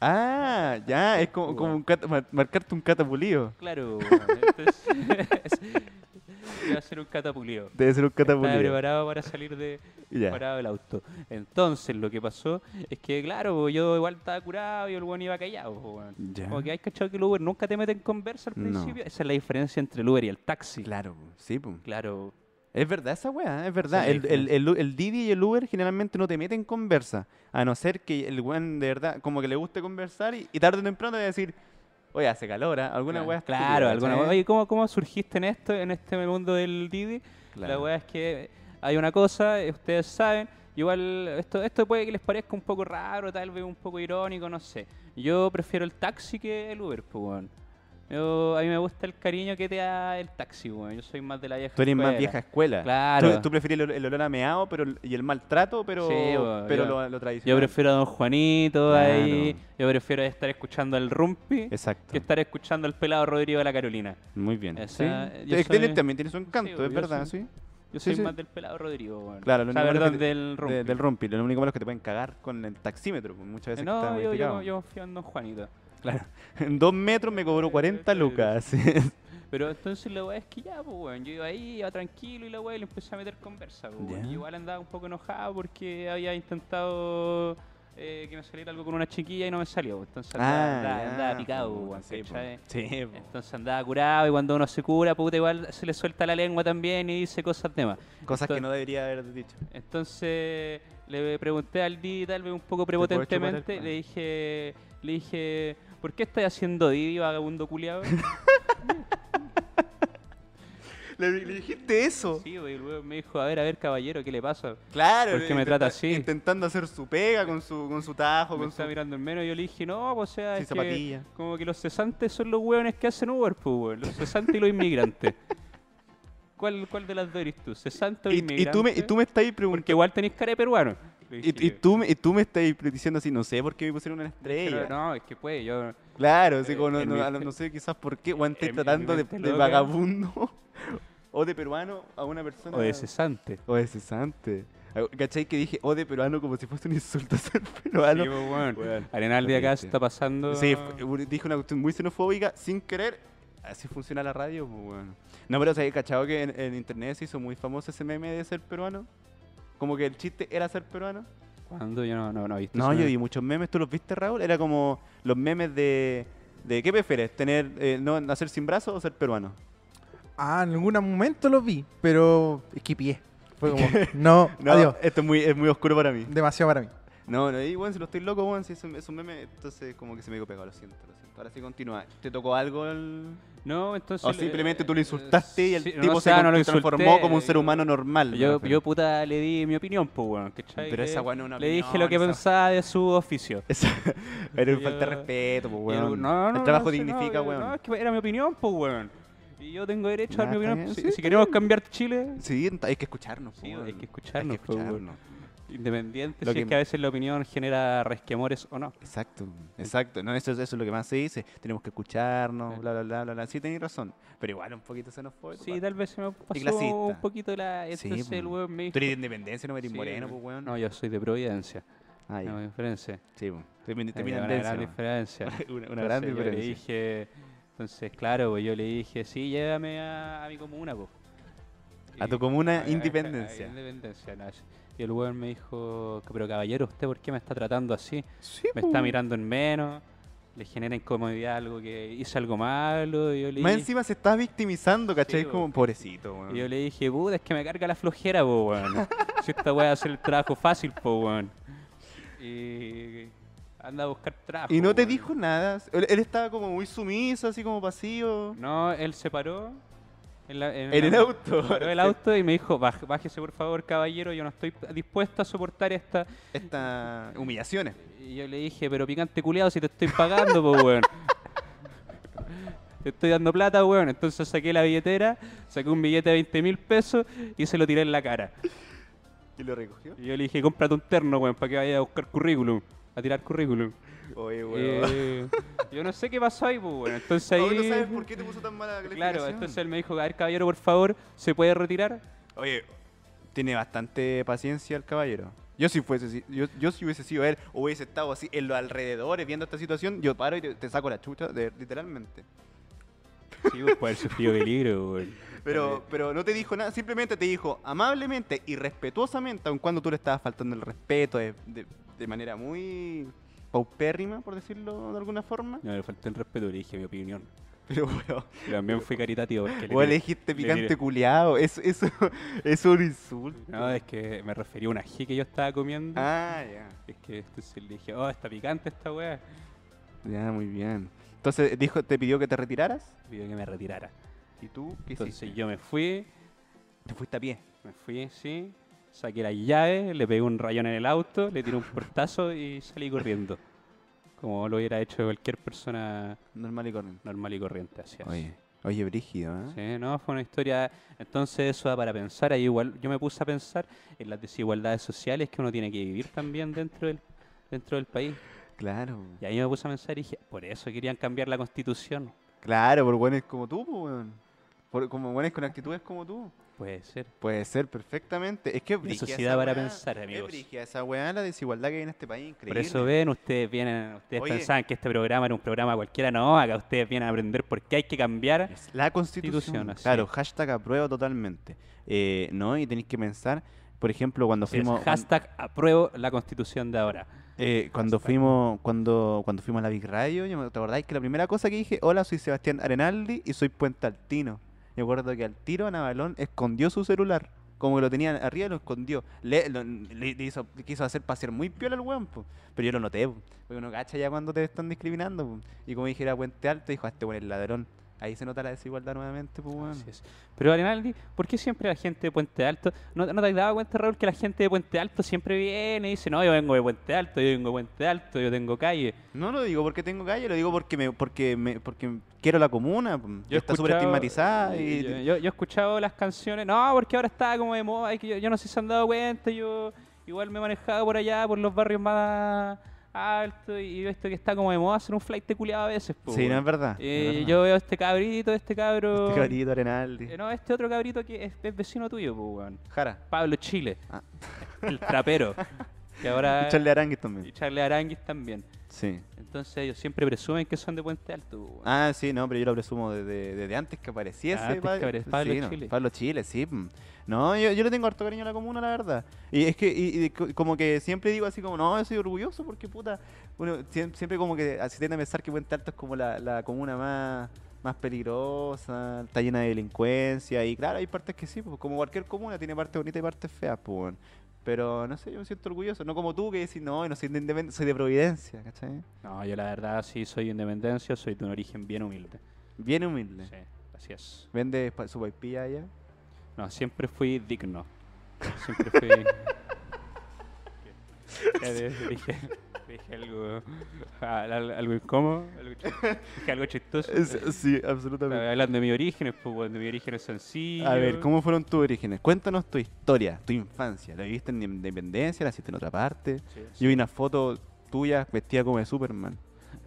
Speaker 2: Ah, ya, es como, como un mar- marcarte un catapulido.
Speaker 4: Claro. Entonces, a ser un catapulido.
Speaker 2: Debe ser un
Speaker 4: Estaba
Speaker 2: catapulido.
Speaker 4: preparado para salir de
Speaker 2: Ya.
Speaker 4: parado del auto. Entonces, lo que pasó es que, claro, yo igual estaba curado y el weón iba callado. weón. Como que hay cachado que el Uber nunca te mete en conversa al
Speaker 2: No.
Speaker 4: principio. Esa es la diferencia entre el Uber y el taxi.
Speaker 2: Claro, sí, po.
Speaker 4: Claro.
Speaker 2: Es verdad esa weá, es verdad.
Speaker 4: Sí,
Speaker 2: el, el, el, el Didi y el Uber generalmente no te meten en conversa. A no ser que el weón de verdad, como que le guste conversar y, y tarde o temprano te va a decir, oye, hace calor, ¿ah? alguna
Speaker 4: claro,
Speaker 2: weá.
Speaker 4: Claro, alguna
Speaker 2: ¿cachai?
Speaker 4: Oye, ¿cómo, ¿cómo surgiste en esto, en este mundo del Didi? La weá es que hay una cosa, eh, ustedes saben, igual esto, esto puede que les parezca un poco raro, tal vez un poco irónico, no sé. Yo prefiero el taxi que el Uber, pues, weón. Yo, a mí me gusta el cariño que te da el taxi, weón. Yo soy más de la vieja
Speaker 2: Tú eres más
Speaker 4: escuela.
Speaker 2: vieja escuela.
Speaker 4: Claro.
Speaker 2: Tú, tú prefieres el, el olor a meado pero, y el maltrato, pero,
Speaker 4: Sí, weón,
Speaker 2: pero
Speaker 4: yo-
Speaker 2: lo, lo
Speaker 4: Yo
Speaker 2: tradicional.
Speaker 4: prefiero a Don Juanito
Speaker 2: Claro.
Speaker 4: ahí. Yo prefiero estar escuchando al Rumpi
Speaker 2: Exacto.
Speaker 4: que estar escuchando al pelado Rodrigo de la Carolina.
Speaker 2: Muy bien.
Speaker 4: Esa-
Speaker 2: sí.
Speaker 4: yo soy-
Speaker 2: también tiene su encanto,
Speaker 4: Sí,
Speaker 2: es
Speaker 4: yo
Speaker 2: verdad,
Speaker 4: soy-
Speaker 2: sí.
Speaker 4: Yo soy
Speaker 2: sí.
Speaker 4: más del pelado Rodrigo, weón.
Speaker 2: Claro, lo
Speaker 4: o sea,
Speaker 2: único
Speaker 4: perdón,
Speaker 2: que te-
Speaker 4: del Rumpi.
Speaker 2: De- del rompi. Lo único malo es que te pueden cagar con el taxímetro, pues, muchas veces que está
Speaker 4: no, yo, yo, yo confío en Don Juanito.
Speaker 2: Claro. En dos metros me cobró 40 lucas.
Speaker 4: Pero entonces la weá es que ya, pues weón, yo iba ahí, iba tranquilo y la weá le empecé a meter conversa, pues, weón.
Speaker 2: Ya.
Speaker 4: Y igual andaba un poco enojado porque había intentado eh, que me saliera algo con una chiquilla y no me salió. pues. Entonces andaba,
Speaker 2: Ah,
Speaker 4: picado. Entonces andaba curado y cuando uno se cura, puta, igual se le suelta la lengua también y dice cosas de más.
Speaker 2: Cosas que no debería haber dicho.
Speaker 4: Entonces le pregunté al Didi tal vez un poco prepotentemente, le dije, le dije, ¿por qué estás haciendo Didi, vagabundo culiado?
Speaker 2: Le, le dijiste eso.
Speaker 4: Sí, güey, weón me dijo, a ver, a ver, caballero, ¿qué le pasa?
Speaker 2: Claro.
Speaker 4: ¿Por qué me trata así?
Speaker 2: Intentando hacer su pega con su, con su tajo,
Speaker 4: Me
Speaker 2: con
Speaker 4: está
Speaker 2: su...
Speaker 4: mirando en menos y yo le dije, no, pues, o sea,
Speaker 2: Sin
Speaker 4: es que como que los cesantes son los hueones que hacen Uber, pues, weón. Los cesantes y los inmigrantes. ¿Cuál, ¿Cuál de las dos eres tú? ¿Cesante o
Speaker 2: Y, y
Speaker 4: inmigrante?
Speaker 2: tú me, y tú me estás
Speaker 4: Porque
Speaker 2: preguntando...
Speaker 4: igual tenés cara de peruano.
Speaker 2: Y, tú, me- y tú me estás diciendo así, no sé por qué me pusieron una estrella.
Speaker 4: Pero no, es que puede, yo...
Speaker 2: Claro, así
Speaker 4: Eh,
Speaker 2: como no, no- no sé quizás por qué, o estoy tratando de, vagabundo o de peruano a una persona.
Speaker 4: O de cesante.
Speaker 2: O de cesante. ¿Cachai? Que dije o de peruano como si fuese un insulto ser peruano.
Speaker 4: Sí, pues, weón.
Speaker 2: Weón,
Speaker 4: Arenal de acá está pasando...
Speaker 2: Sí, dije una cuestión muy xenofóbica sin querer. Así funciona la radio, pues bueno. No, pero ¿sabes, cachado que en, en internet se hizo muy famoso ese meme de ser peruano? Como que el chiste era ser peruano.
Speaker 4: ¿Cuándo? Yo no, no, no he visto
Speaker 2: No, yo vi muchos memes, ¿tú los viste, Raúl? Era como los memes de... de ¿Qué prefieres? ¿Tener, eh, no, nacer sin brazos o ser peruano?
Speaker 3: Ah, en algún momento lo vi, pero esquipié. Fue como, no,
Speaker 2: No,
Speaker 3: adiós.
Speaker 2: esto es muy, es muy oscuro para mí.
Speaker 3: Demasiado para mí.
Speaker 2: No, no, y bueno, si lo estoy loco, bueno, si es un, es un meme, entonces como que se me quedó pegado, lo siento, lo siento. Ahora sí continúa. ¿Te tocó algo el...?
Speaker 4: No, entonces...
Speaker 2: O simplemente tú lo
Speaker 4: eh,
Speaker 2: insultaste y el
Speaker 4: sí, no,
Speaker 2: tipo
Speaker 4: o sea,
Speaker 2: se
Speaker 4: no lo
Speaker 2: transformó
Speaker 4: insulté,
Speaker 2: como un ser
Speaker 4: yo-
Speaker 2: humano normal.
Speaker 4: Yo, yo puta le di mi opinión, pues, weón, ¿cachai?
Speaker 2: Pero esa weá no es una
Speaker 4: Le dije lo que
Speaker 2: esa-
Speaker 4: pensaba de su oficio.
Speaker 2: Esa- Era un falta de respeto, pues, weón.
Speaker 4: el- no, no,
Speaker 2: el trabajo
Speaker 4: no,
Speaker 2: dignifica,
Speaker 4: no,
Speaker 2: weón.
Speaker 4: No, es que era mi opinión, pues, weón. Y yo tengo derecho a dar
Speaker 2: Ya,
Speaker 4: mi opinión. Si,
Speaker 2: sí,
Speaker 4: queremos cambiar Chile,
Speaker 2: Sí, hay que escucharnos.
Speaker 4: Sí, hay que escucharnos,
Speaker 2: Hay que escucharnos.
Speaker 4: independiente
Speaker 2: Lo
Speaker 4: si es
Speaker 2: que-
Speaker 4: que a veces la opinión genera resquemores o no.
Speaker 2: Exacto, exacto. No, eso, eso es lo que más se dice. Tenemos que escucharnos,
Speaker 4: Sí.
Speaker 2: bla, bla, bla, bla, bla. Sí, tenéis razón. Pero igual un poquito xenofóbico.
Speaker 4: Sí,
Speaker 2: pa.
Speaker 4: tal vez se me pasó un poquito la...
Speaker 2: Sí,
Speaker 4: Entonces el
Speaker 2: pues.
Speaker 4: weón me dijo...
Speaker 2: Tú eres de independencia, no eres
Speaker 4: Sí,
Speaker 2: moreno, pues, weón.
Speaker 4: No, yo soy de Providencia.
Speaker 2: Ah, ya.
Speaker 4: No, diferencia.
Speaker 2: Sí. Te
Speaker 4: Hay una gran diferencia.
Speaker 2: una, gran
Speaker 4: le
Speaker 2: diferencia.
Speaker 4: dije, entonces claro, pues yo le dije, sí, llévame a, a mi comuna, pues.
Speaker 2: A tu comuna,
Speaker 4: a-
Speaker 2: Independencia.
Speaker 4: a Independencia, no. Y el weón me dijo, pero caballero, ¿usted por qué me está tratando así?
Speaker 2: Sí,
Speaker 4: Me
Speaker 2: pues.
Speaker 4: está mirando en menos, le genera incomodidad algo que hice algo malo. Y yo le,
Speaker 2: Más
Speaker 4: dije,
Speaker 2: encima se está victimizando, ¿cachai?
Speaker 4: Sí,
Speaker 2: como
Speaker 4: weón.
Speaker 2: pobrecito, weón.
Speaker 4: y yo le dije, puta, es que me carga la flojera, po, weón. si esta weá hacer el trabajo fácil, po, weón. Y anda a buscar trabajo.
Speaker 2: Y no te dijo nada. Él, él estaba como muy sumiso, así como pasivo.
Speaker 4: No, él se paró. En, la- en
Speaker 2: En el auto.
Speaker 4: Paró el auto y me dijo, "Baj- bájese por favor, caballero, yo no estoy dispuesto a soportar esta...
Speaker 2: Estas humillaciones.
Speaker 4: Y yo le dije, pero picante culiado si te estoy pagando, pues, weón. Te estoy dando plata, weón. Entonces saqué la billetera, saqué un billete de 20 mil pesos y se lo tiré en la cara.
Speaker 2: ¿Y lo recogió?
Speaker 4: Y yo le dije, cómprate un terno, weón, para que vaya a buscar currículum. A tirar currículum.
Speaker 2: Oye, weón.
Speaker 4: Eh, yo no sé qué pasó ahí, pues, weón. Entonces ahí...
Speaker 2: No sabes por qué te puso tan mala
Speaker 4: Claro, entonces él me dijo, a ver, caballero, por favor, ¿se puede retirar?
Speaker 2: Oye, tiene bastante paciencia el caballero. Yo si fuese, yo, yo si hubiese sido él, o hubiese estado así en los alrededores viendo esta situación, yo paro y te, te saco la chucha, de- literalmente.
Speaker 4: Sí, pues, puede haber sufrido peligro, weón.
Speaker 2: Pero, pero no te dijo nada, simplemente te dijo amablemente y respetuosamente, aun cuando tú le estabas faltando el respeto de, de- de manera muy paupérrima, por decirlo de alguna forma.
Speaker 4: No, le falté el respeto, le dije mi opinión.
Speaker 2: Pero,
Speaker 4: Y también fui caritativo. Porque le
Speaker 2: le dijiste
Speaker 4: le
Speaker 2: picante
Speaker 4: tiré-
Speaker 2: culiado, eso, eso, es un insulto.
Speaker 4: No, es que me refería a una ají que yo estaba comiendo.
Speaker 2: Ah, ya.
Speaker 4: Es que entonces le dije, oh, está picante esta weá.
Speaker 2: Ya, muy bien. Entonces, dijo, te pidió que te retiraras.
Speaker 4: Pidió que me retirara.
Speaker 2: ¿Y tú qué
Speaker 4: Entonces
Speaker 2: hiciste?
Speaker 4: yo me fui,
Speaker 2: Te fuiste a pie.
Speaker 4: me fui, sí. Saqué la llave, le pegué un rayón en el auto, le tiré un portazo y salí corriendo. Como lo hubiera hecho cualquier persona
Speaker 2: Normal y corriente.
Speaker 4: normal y corriente. Así es.
Speaker 2: Oye, oye, brígido, ¿eh?
Speaker 4: Sí, no, fue una historia. Entonces, eso da para pensar. Ahí igual yo me puse a pensar en las desigualdades sociales que uno tiene que vivir también dentro del, dentro del país.
Speaker 2: Claro.
Speaker 4: Y ahí me puse a pensar y dije, por eso querían cambiar la constitución.
Speaker 2: Claro, por buenos como tú, pues, weón. Por, como buenos con actitudes como tú.
Speaker 4: Puede ser.
Speaker 2: Puede ser perfectamente. Es que es
Speaker 4: sí da para
Speaker 2: weá.
Speaker 4: pensar, amigos.
Speaker 2: Es esa weá, la desigualdad que hay en este país, increíble.
Speaker 4: Por eso ven, ustedes vienen, ustedes
Speaker 2: Oye.
Speaker 4: pensaban que este programa era un programa cualquiera, no, acá ustedes vienen a aprender por qué hay que cambiar.
Speaker 2: La constitución. Claro, hashtag apruebo totalmente. Eh, no, y tenéis que pensar, por ejemplo, cuando
Speaker 4: Es
Speaker 2: fuimos...
Speaker 4: hashtag apruebo la constitución de ahora.
Speaker 2: Eh, cuando
Speaker 4: Hashtag.
Speaker 2: fuimos cuando cuando fuimos a la Big Radio, ¿te acordáis que la primera cosa que dije, hola, soy Sebastián Arenaldi y soy Puente Altino? Me acuerdo que al tiro Navalón escondió su celular, como que lo tenía arriba lo escondió. Le, lo- le- hizo, quiso hacer pasear muy piola al weón, pero yo lo noté, po, porque uno cacha ya cuando te están discriminando. po. Y como dije era Puente Alto, dijo, "Ah, este weón es ladrón. Ahí se nota la desigualdad nuevamente, pues,
Speaker 4: es. Pero Arenaldi, ¿por qué siempre la gente de Puente Alto? ¿No, no te has dado cuenta, Raúl, que la gente de Puente Alto siempre viene y dice, no, yo vengo de Puente Alto, yo vengo de Puente Alto, yo tengo calle?
Speaker 2: No lo digo porque tengo calle, lo digo porque me, porque me, porque quiero la comuna, pues,
Speaker 4: Yo
Speaker 2: está súper estigmatizada y...
Speaker 4: Yo, yo- yo he escuchado las canciones, no, porque ahora está como de moda, yo no sé si se han dado cuenta, yo igual me he manejado por allá, por los barrios más altos, y he visto que está como de moda hacer un flight de culiado a veces. po,
Speaker 2: Sí, no es verdad.
Speaker 4: Eh,
Speaker 2: no es verdad.
Speaker 4: yo veo este cabrito, este cabro...
Speaker 2: Este cabrito, Arenaldi.
Speaker 4: Eh, no, este otro cabrito que es, es vecino tuyo, pues, weón.
Speaker 2: Jara.
Speaker 4: Pablo Chile,
Speaker 2: Ah.
Speaker 4: el trapero. que ahora...
Speaker 2: Y Charlie Aranguis
Speaker 4: y
Speaker 2: también.
Speaker 4: Charlie Aranguis también.
Speaker 2: Sí.
Speaker 4: Entonces ellos siempre presumen que son de Puente Alto, weón.
Speaker 2: Ah, sí, no, pero yo lo presumo desde, desde antes que apareciese.
Speaker 4: Antes que Pablo
Speaker 2: sí, no,
Speaker 4: Chile.
Speaker 2: Pablo Chile, sí. mm. No, yo, yo le tengo harto cariño a la comuna, la verdad. Y es que, y, y co- como que siempre digo así como, no, yo soy orgulloso porque, puta, siem- siempre como que se tiende a pensar que Puente Alto es como la, la comuna más, más peligrosa, está llena de delincuencia. Y claro, hay partes que sí, pues como cualquier comuna tiene partes bonitas y partes feas, pues. Pero no sé, yo me siento orgulloso, no como tú que decís, no, no soy de Independencia, soy de Providencia, ¿cachai?
Speaker 4: No, yo la verdad sí soy independencia, soy de un origen bien humilde.
Speaker 2: Bien humilde.
Speaker 4: Sí, así es.
Speaker 2: Vende su paipilla allá.
Speaker 4: No, siempre fui digno. Siempre fui. Dije, dije algo, al- al- algo incómodo, algo dije algo chistoso.
Speaker 2: sí, absolutamente.
Speaker 4: hablando de mis orígenes, pues de mis orígenes sencillos.
Speaker 2: A ver, ¿cómo fueron tus orígenes? Cuéntanos tu historia, tu infancia. ¿La viviste en Independencia? ¿La hiciste en otra parte?
Speaker 4: Sí,
Speaker 2: Yo vi una foto tuya vestida como de Superman.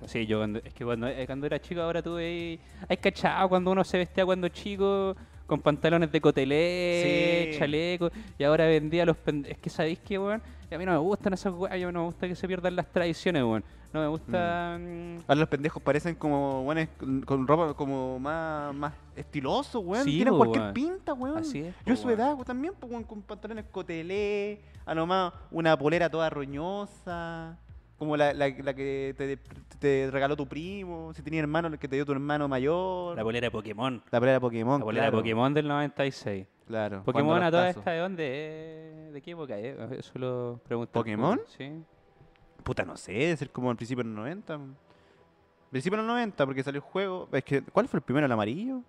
Speaker 4: Sí, yo cuando, es que cuando, eh, cuando era chico ahora tuve ahí, hay cachado cuando uno se vestía cuando chico con pantalones de cotelé,
Speaker 2: Sí.
Speaker 4: chaleco, y ahora vendía los pend- es que sabéis que weón, a mí no me gustan esas weas, a mí no me gusta que se pierdan las tradiciones, weón. No me gusta mm,
Speaker 2: Ahora los pendejos parecen como, bueno, con, ropa como más, más estiloso, weón.
Speaker 4: Sí,
Speaker 2: Tienen
Speaker 4: po,
Speaker 2: cualquier
Speaker 4: weón.
Speaker 2: pinta, weón.
Speaker 4: Así es,
Speaker 2: Yo a su
Speaker 4: weón.
Speaker 2: edad weón, también, weón, con pantalones cotelé, a lo más una polera toda roñosa, como la, la, la que te, te regaló tu primo, si tenía hermano, el que te dio tu hermano mayor.
Speaker 4: la bolera de Pokémon.
Speaker 2: La polera Pokémon,
Speaker 4: La bolera
Speaker 2: claro.
Speaker 4: de Pokémon del 96.
Speaker 2: Claro.
Speaker 4: Pokémon a toda esta de dónde? ¿De qué época es? Eso lo pregunto.
Speaker 2: ¿Pokémon?
Speaker 4: Sí.
Speaker 2: Puta, no sé, debe ser como al principio de los 90. Principio de los 90, porque salió el juego. Es que, ¿cuál fue el primero? ¿El amarillo?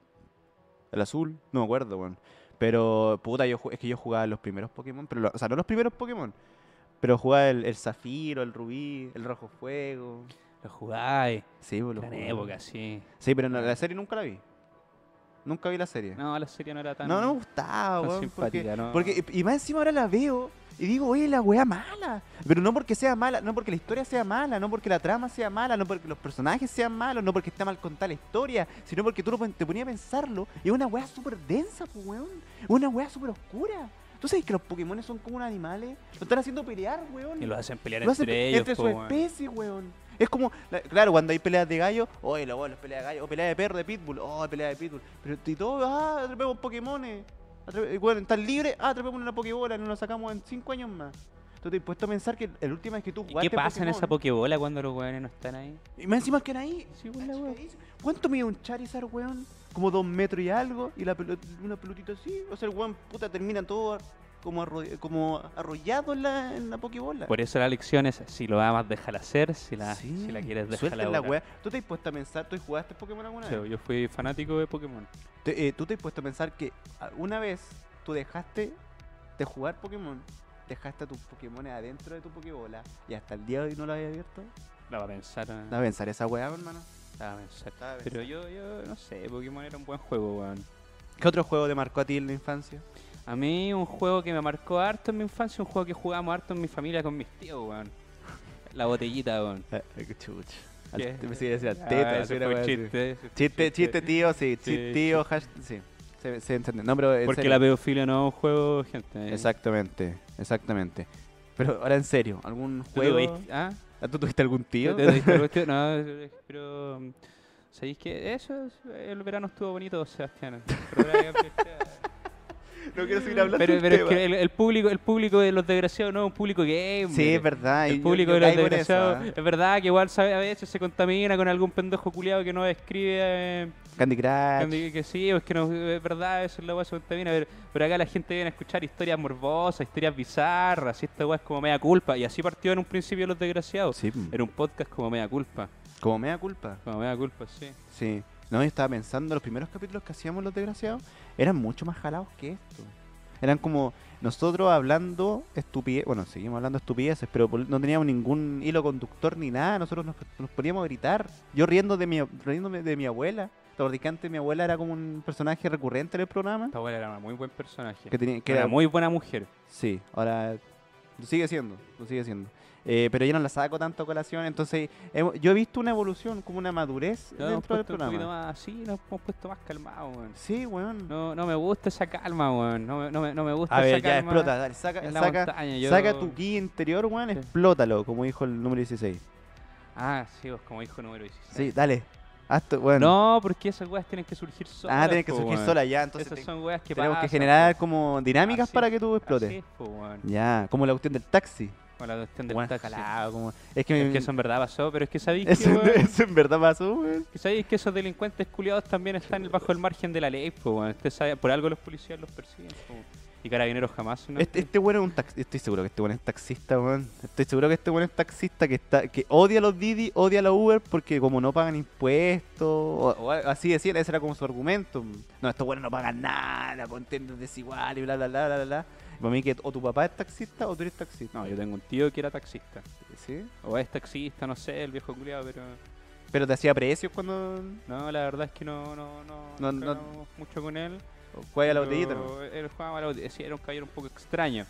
Speaker 2: ¿El azul? No me acuerdo, weón. Pero, puta, yo, es que yo jugaba los primeros Pokémon. Pero, o sea, no los primeros Pokémon. Pero jugaba el, el zafiro, el rubí, el rojo fuego.
Speaker 4: Lo jugáis.
Speaker 2: Sí, pues, lo
Speaker 4: Gran
Speaker 2: jugaba.
Speaker 4: época, sí.
Speaker 2: Sí, pero no, la serie nunca la vi. Nunca vi la serie.
Speaker 4: No, la serie no era tan.
Speaker 2: No, no me gustaba,
Speaker 4: tan
Speaker 2: weón. Porque,
Speaker 4: ¿no?
Speaker 2: porque, y más encima ahora la veo y digo, oye, la weá mala. Pero no porque sea mala, no porque la historia sea mala, no porque la trama sea mala, no porque los personajes sean malos, no porque está mal contada la historia, sino porque tú lo pon- te ponías a pensarlo y es una weá súper densa, pues, weón. Es una weá súper oscura. ¿Tú sabes que los Pokémon son como unos animales? Lo están haciendo pelear, weón.
Speaker 4: Y lo hacen pelear
Speaker 2: Lo hacen
Speaker 4: entre
Speaker 2: pe-
Speaker 4: ellos.
Speaker 2: entre su especie, weón. Es como, la- claro, cuando hay peleas de gallo, oye, lo bueno, pelea de gallo, o pelea de perro, de pitbull, oh, pelea de pitbull. Pero y todo, ah, atrapemos Pokémones. Atrape- Bueno, están libres, ah, atrapemos una Pokébola, y nos la sacamos en 5 años más. Entonces te he puesto a pensar que el último vez que tú
Speaker 4: ¿Y
Speaker 2: jugaste
Speaker 4: qué pasa en esa Pokébola cuando los weones no están ahí?
Speaker 2: Y más encima que ahí.
Speaker 4: Sí, pues.
Speaker 2: ¿Cuánto mide un Charizard, weón? Como dos metros y algo, y la pelot- una pelotita así. O sea, el weón, puta, termina todo como, arro- como arrollado en la, en la Pokébola.
Speaker 4: Por eso la lección es: si lo amas, déjala hacer. Si la,
Speaker 2: Sí,
Speaker 4: si la quieres, déjala
Speaker 2: la wea. ¿Tú te has puesto a pensar, tú jugaste Pokémon alguna vez?
Speaker 4: Sí, Yo fui fanático de Pokémon.
Speaker 2: Eh, ¿Tú te has puesto a pensar que una vez tú dejaste de jugar Pokémon, dejaste a tus Pokémon adentro de tu Pokébola y hasta el día de hoy no lo habías abierto?
Speaker 4: La va a pensar. eh,
Speaker 2: Da a pensar esa weá, hermano.
Speaker 4: La va a pensar.
Speaker 2: Da a
Speaker 4: Pero yo, yo no sé, Pokémon era un buen juego, weón.
Speaker 2: ¿Qué otro juego te marcó a ti en la infancia?
Speaker 4: A mí un juego que me marcó harto en mi infancia, un juego que jugábamos harto en mi familia con mis tíos, weón. La botellita, weón.
Speaker 2: Te pensé que decía
Speaker 4: Ah,
Speaker 2: teta, así.
Speaker 4: chiste, fue
Speaker 2: Chiste, chiste, tío, sí.
Speaker 4: Sí,
Speaker 2: tío, hash, sí. Se, se entiende. No, pero en
Speaker 4: Porque
Speaker 2: serio.
Speaker 4: la pedofilia no es un juego, gente.
Speaker 2: Exactamente, exactamente. Pero ahora en serio, ¿algún
Speaker 4: ¿Tú
Speaker 2: juego?
Speaker 4: tuviste- ¿Ah?
Speaker 2: ¿Tú tuviste algún tío?
Speaker 4: No, pero... ¿Sabéis que eso? es- El verano estuvo bonito, Sebastián.
Speaker 2: No quiero seguir hablando
Speaker 4: pero, pero es que el, el público el público de los desgraciados no es un público gamer.
Speaker 2: Sí, es verdad.
Speaker 4: El público
Speaker 2: yo
Speaker 4: de los
Speaker 2: eso,
Speaker 4: desgraciados
Speaker 2: ¿ah?
Speaker 4: es verdad que igual sabe, a veces se contamina con algún pendejo culiado que no escribe eh,
Speaker 2: Candy Crush.
Speaker 4: que, que sí, es que no es verdad, eso es la weá se contamina, pero, pero acá la gente viene a escuchar historias morbosas, historias bizarras, y esta weá es como media culpa, y así partió en un principio los desgraciados.
Speaker 2: Sí,
Speaker 4: Era un podcast como media culpa,
Speaker 2: como mea culpa.
Speaker 4: como media culpa, sí.
Speaker 2: Sí. No, yo estaba pensando, los primeros capítulos que hacíamos los desgraciados eran mucho más jalados que esto. Eran como nosotros hablando estupidez, bueno, seguimos hablando estupideces, pero no teníamos ningún hilo conductor ni nada, nosotros nos, nos poníamos a gritar. Yo riendo de mi, riéndome de mi abuela. ¿Te acordás que antes mi abuela era como un personaje recurrente en el programa?
Speaker 4: Esta abuela era una muy buen personaje.
Speaker 2: Que tenía, que
Speaker 4: era
Speaker 2: era
Speaker 4: muy buena mujer.
Speaker 2: Sí, ahora lo sigue siendo, lo sigue siendo. Eh, pero yo no la saco tanto a colación, entonces yo he visto una evolución, como una madurez dentro del
Speaker 4: un
Speaker 2: programa.
Speaker 4: más así, nos hemos puesto más calmados, weón.
Speaker 2: Sí, weón.
Speaker 4: No, no me gusta esa calma, weón. No me, no no me gusta
Speaker 2: a ver,
Speaker 4: esa
Speaker 2: ya
Speaker 4: calma.
Speaker 2: explota, dale, saca, saca,
Speaker 4: montaña, yo-
Speaker 2: saca tu ki interior, weón,
Speaker 4: Sí.
Speaker 2: explótalo, como dijo el número 16.
Speaker 4: Ah, sí, vos como hijo número 16.
Speaker 2: Sí, dale. Haz tu- bueno.
Speaker 4: No, porque esas weas tienen que surgir solas.
Speaker 2: ah, tienen que
Speaker 4: po,
Speaker 2: surgir
Speaker 4: weón.
Speaker 2: sola ya, entonces
Speaker 4: Esas
Speaker 2: te-
Speaker 4: son weas que
Speaker 2: tenemos que generar
Speaker 4: po.
Speaker 2: como dinámicas
Speaker 4: Así
Speaker 2: para que tú explotes.
Speaker 4: Es, po.
Speaker 2: Ya, como la cuestión del taxi.
Speaker 4: Con la cuestión del
Speaker 2: Weón,
Speaker 4: taxi.
Speaker 2: jalado, como- Es que,
Speaker 4: Es que eso en verdad pasó, pero es que sabéis
Speaker 2: eso,
Speaker 4: que, weón,
Speaker 2: eso en verdad pasó, weón.
Speaker 4: que sabéis que esos delincuentes culiados también están bajo el margen de la ley, po, weón. Usted sabe, por algo los policías los persiguen, po. Y carabineros jamás. ¿no?
Speaker 2: Este, este bueno es un taxista. Estoy seguro que este bueno es taxista, weón. Estoy seguro que este bueno es taxista que está que odia a los Didi, odia a los Uber porque como no pagan impuestos, o, o así decía, ese era como su argumento. No, estos buenos no pagan nada, contentos desiguales y bla, bla, bla, bla, bla. Para mí que o tu papá es taxista o tú eres taxista.
Speaker 4: No, yo tengo un tío que era taxista.
Speaker 2: ¿Sí?
Speaker 4: O es taxista, no sé, el viejo culiado, pero...
Speaker 2: Pero te hacía precios cuando...
Speaker 4: No, la verdad es que no, no, no,
Speaker 2: No, no-
Speaker 4: mucho con él.
Speaker 2: Juega la
Speaker 4: pero
Speaker 2: botellita, ¿no?
Speaker 4: Él jugaba a la botella, sí, era un caballero un poco extraño.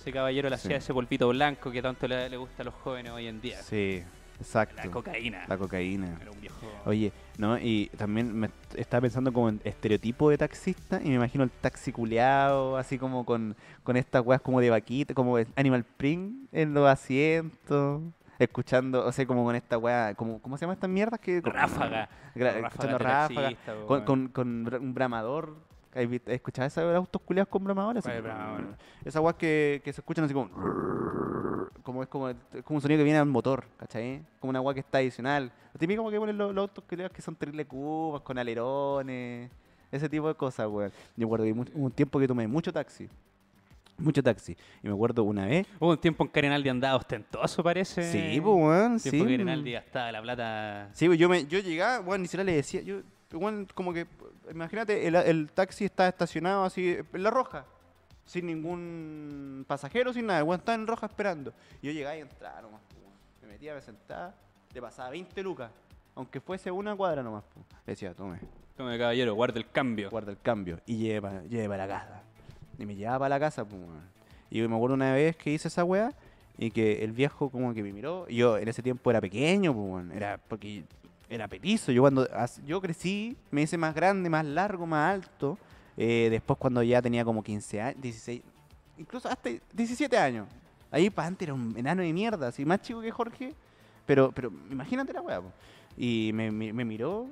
Speaker 4: Ese caballero le
Speaker 2: Sí.
Speaker 4: hacía ese polvito blanco que tanto le, le gusta a los jóvenes hoy en día.
Speaker 2: Sí, exacto.
Speaker 4: La cocaína.
Speaker 2: La cocaína.
Speaker 4: Era un viejo...
Speaker 2: Oye, no, y también me estaba pensando como en estereotipo de taxista y me imagino el taxi culeado, así como con, con estas weas como de vaquita, como Animal Print en los asientos, escuchando, o sea, como con esta wea, como, ¿cómo se llama estas mierdas? que como-
Speaker 4: Ráfaga.
Speaker 2: gra-
Speaker 4: Ráfaga
Speaker 2: escuchando ráfaga, con, con, un bramador. ¿Has visto- has escuchado esos autos culeados con bramadores?
Speaker 4: ¿Cuál
Speaker 2: Así,
Speaker 4: es el bramador?
Speaker 2: Esas weas que, que se escuchan así como... Como es como, es como un sonido que viene al motor, ¿cachai? Como una wea que está adicional. Lo típico como que ponen los, los autos culeados que son terrible cubas, con alerones, ese tipo de cosas, weón. Yo recuerdo que hubo un tiempo que tomé mucho taxi. Mucho taxi. Y me acuerdo una vez...
Speaker 4: Hubo un tiempo en que Arenaldi andaba ostentoso, parece.
Speaker 2: Sí, pues, weón, sí.
Speaker 4: tiempo que Arenaldi gastaba la plata...
Speaker 2: Sí, pues yo, me, yo llegaba, bueno, ni siquiera le decía, yo, bueno, como que, imagínate, el, el taxi está estacionado así, en la roja, sin ningún pasajero, sin nada, el weón estaba en roja esperando. Y yo llegaba y entraba nomás, weón. me metía, me sentaba, le pasaba 20 lucas, aunque fuese una cuadra nomás, pues. Le decía, tome,
Speaker 4: Tome, caballero, guarda el cambio.
Speaker 2: guarda el cambio y lleve para, lleve para la casa. Y me llevaba para la casa, pues. Y me acuerdo una vez que hice esa weá y que el viejo como que me miró. Y yo en ese tiempo era pequeño, pues. Era porque era petizo. Yo cuando yo crecí, me hice más grande, más largo, más alto. Eh, después cuando ya tenía como 15 años, 16, incluso hasta 17 años. Ahí para antes era un enano de mierda, así más chico que Jorge. Pero, pero imagínate la weá. Y me, me- me miró,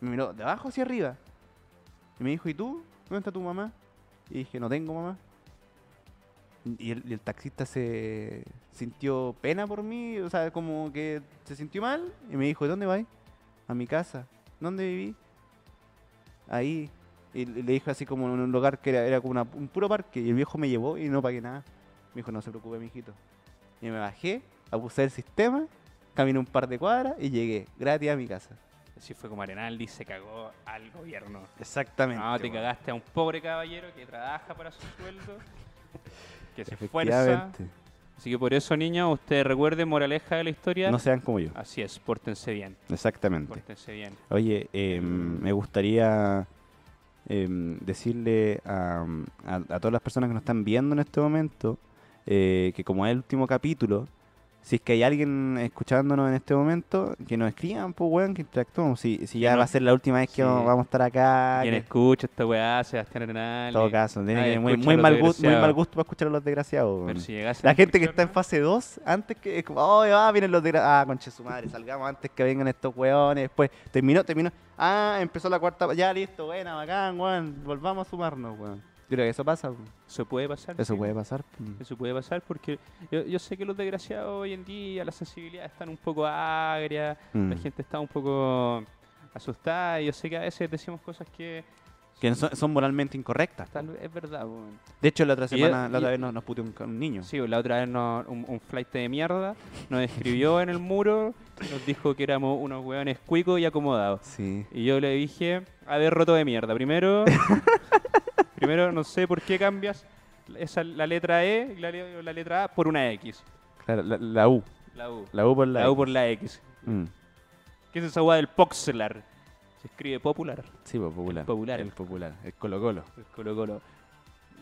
Speaker 2: me miró de abajo hacia arriba. Y me dijo, ¿y tú? ¿Dónde está tu mamá? Y dije, no tengo mamá. Y el, y el taxista se sintió pena por mí, o sea, como que se sintió mal. Y me dijo, ¿de dónde vais? A mi casa. ¿Dónde viví? Ahí. Y le dije así como en un lugar que era, era como una- un puro parque. Y el viejo me llevó y no pagué nada. Me dijo, no se preocupe, mijito. Y me bajé, abusé del sistema, caminé un par de cuadras y llegué gratis a mi casa.
Speaker 4: Así fue como Arenaldi se cagó al gobierno.
Speaker 2: Exactamente.
Speaker 4: No, te cagaste a un pobre caballero que trabaja para su sueldo, que se esfuerza. Así que por eso, niños, ustedes recuerden, moraleja de la historia.
Speaker 2: No sean como yo.
Speaker 4: Así es, pórtense bien,
Speaker 2: Exactamente.
Speaker 4: pórtense bien.
Speaker 2: Oye, eh, me gustaría eh, decirle a, a- a todas las personas que nos están viendo en este momento eh, que como es el último capítulo, si es que hay alguien escuchándonos en este momento, que nos escriban, pues weón, que interactuemos. Si, si ya
Speaker 4: no-
Speaker 2: va a ser la última vez que
Speaker 4: sí.
Speaker 2: vamos, a estar acá,
Speaker 4: Quien
Speaker 2: que-
Speaker 4: escucha esta weá, Sebastián Arenaldi.
Speaker 2: en todo caso, tiene que- muy, muy mal gusto, muy
Speaker 4: desgraciados.
Speaker 2: mal gusto para escuchar a los desgraciados.
Speaker 4: Pero si
Speaker 2: La gente que está en fase 2, antes que. Es como, oh, ah, vienen los de. Ah, conche su madre, salgamos antes que vengan estos weones. Después terminó, terminó. Ah, empezó la cuarta. Ya listo, buena, bacán, weón. Volvamos a sumarnos, weón. Yo creo que eso pasa.
Speaker 4: Eso puede pasar.
Speaker 2: Eso
Speaker 4: sí.
Speaker 2: puede pasar.
Speaker 4: Eso puede pasar porque yo, yo sé que los desgraciados hoy en día, la sensibilidad están un poco agria,
Speaker 2: Mm.
Speaker 4: la gente está un poco asustada y yo sé que a veces decimos cosas que
Speaker 2: Que son, son moralmente incorrectas.
Speaker 4: Tal vez es verdad, po.
Speaker 2: De hecho, la otra
Speaker 4: yo-
Speaker 2: semana, la otra vez nos, nos puteó un, un niño.
Speaker 4: Sí, la otra vez nos- un, un flight de mierda nos escribió en el muro, nos dijo que éramos unos hueones cuicos y acomodados.
Speaker 2: Sí.
Speaker 4: Y yo le dije, a ver, roto de mierda. Primero, primero no sé por qué cambias esa, la letra E y la, la letra A por una X.
Speaker 2: Claro, la, la U.
Speaker 4: La U.
Speaker 2: La U por la,
Speaker 4: La U por la X.
Speaker 2: Mm.
Speaker 4: ¿Qué es esa hueá del Poxelar? Se escribe popular.
Speaker 2: Sí, pues, popular.
Speaker 4: Popular.
Speaker 2: El popular. El Colo Colo.
Speaker 4: El Colo Colo.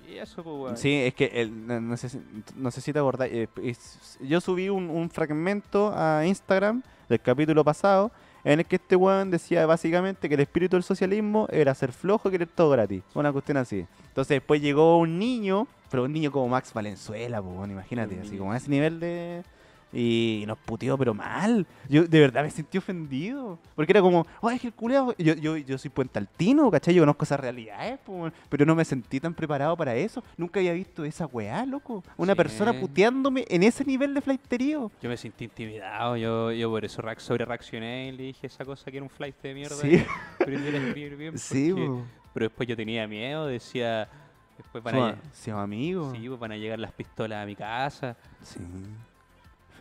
Speaker 4: Y eso, pues.
Speaker 2: Sí, es que el- no, no sé, no sé si te acordás. eh, es- yo subí un, un fragmento a Instagram del capítulo pasado en el que este weón decía básicamente que el espíritu del socialismo era ser flojo y querer todo gratis. Una cuestión así. Entonces después llegó un niño, pero un niño como Max Valenzuela, pues, imagínate, así como a ese nivel de... Y nos puteó, pero mal. Yo de verdad me sentí ofendido. Porque era como, oh, es que el culeado. Yo, yo, yo soy puentaltino, ¿cachai? Yo conozco esas realidades, po, pero no me sentí tan preparado para eso. Nunca había visto esa weá, loco. Una
Speaker 4: Sí.
Speaker 2: persona puteándome en ese nivel de flighterío.
Speaker 4: Yo me sentí intimidado, yo, yo por eso sobre reaccioné y le dije esa cosa que era un flight de mierda.
Speaker 2: Sí,
Speaker 4: a escribir bien.
Speaker 2: sí, po.
Speaker 4: Pero después yo tenía miedo, decía, después van a,
Speaker 2: amigos.
Speaker 4: sí, pues van a llegar las pistolas a mi casa.
Speaker 2: Sí.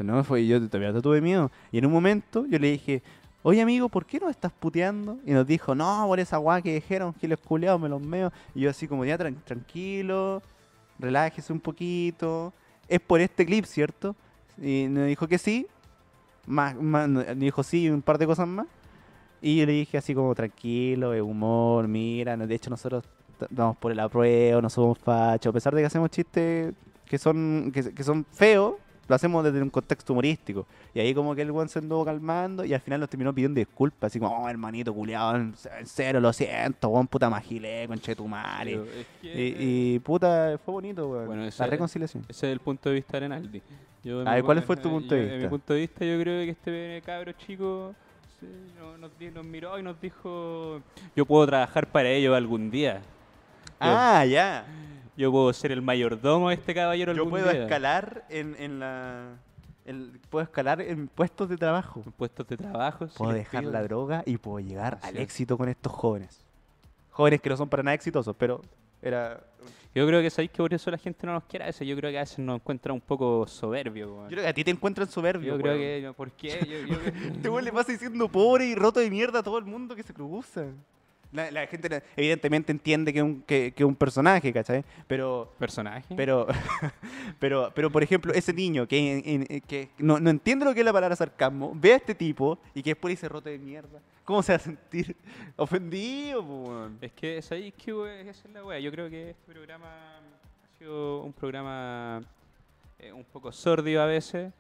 Speaker 2: No, fue, yo todavía te tuve miedo. Y en un momento yo le dije, oye amigo, ¿por qué nos estás puteando? Y nos dijo, no, por esa guay que dijeron, giles culeados, me los meo. Y yo así como, ya tran- tranquilo, relájese un poquito. Es por este clip, ¿cierto? Y me dijo que sí. Más, más, me dijo sí un par de cosas más. Y yo le dije así como, tranquilo, de humor, mira, de hecho nosotros vamos por el apruebo, no somos fachos. A pesar de que hacemos chistes que son, que son feos, lo hacemos desde un contexto humorístico. Y ahí como que el weón se anduvo calmando y al final nos terminó pidiendo disculpas, así como, oh, hermanito culiado, en serio, lo siento, weón, puta magilé, conche tu madre. Y, y, puta, fue bonito, weón.
Speaker 4: Bueno,
Speaker 2: la reconciliación.
Speaker 4: Ese es el punto de vista de Arenaldi. Yo,
Speaker 2: A ver, ¿cuál fue tu punto de
Speaker 4: En mi
Speaker 2: vista?
Speaker 4: punto de vista yo creo que este cabro chico nos miró y nos dijo, yo puedo trabajar para ellos algún día.
Speaker 2: Ah, ya.
Speaker 4: Yo puedo ser el mayordomo de este caballero
Speaker 2: Yo
Speaker 4: algún
Speaker 2: puedo
Speaker 4: día.
Speaker 2: escalar en, en la... puedo escalar en puestos de trabajo.
Speaker 4: En puestos de trabajo. si
Speaker 2: Puedo
Speaker 4: les
Speaker 2: dejar
Speaker 4: pido.
Speaker 2: la droga y puedo llegar
Speaker 4: Así
Speaker 2: al
Speaker 4: es.
Speaker 2: éxito con estos jóvenes. Jóvenes que no son para nada exitosos, pero era...
Speaker 4: Yo creo que sabéis que por eso la gente no nos quiere a veces. Yo creo que a veces nos encuentra un poco soberbio. weón.
Speaker 2: Yo creo que a ti te encuentran soberbio.
Speaker 4: Yo creo
Speaker 2: weón.
Speaker 4: que. ¿Por qué? Yo, yo-
Speaker 2: Este weón le pasa diciendo pobre y roto de mierda a todo el mundo que se cruza. La, la gente evidentemente entiende que es un, que, que es un personaje, ¿cachai? Pero,
Speaker 4: Personaje.
Speaker 2: pero, pero, pero, por ejemplo, ese niño que, en- en- que no, no entiende lo que es la palabra sarcasmo, ve a este tipo y que después dice roto de mierda. ¿Cómo se va a sentir? Ofendido, po.
Speaker 4: Es que sabéis que we- esa es la wea. Yo creo que este programa ha sido un programa eh, un poco sordio a veces.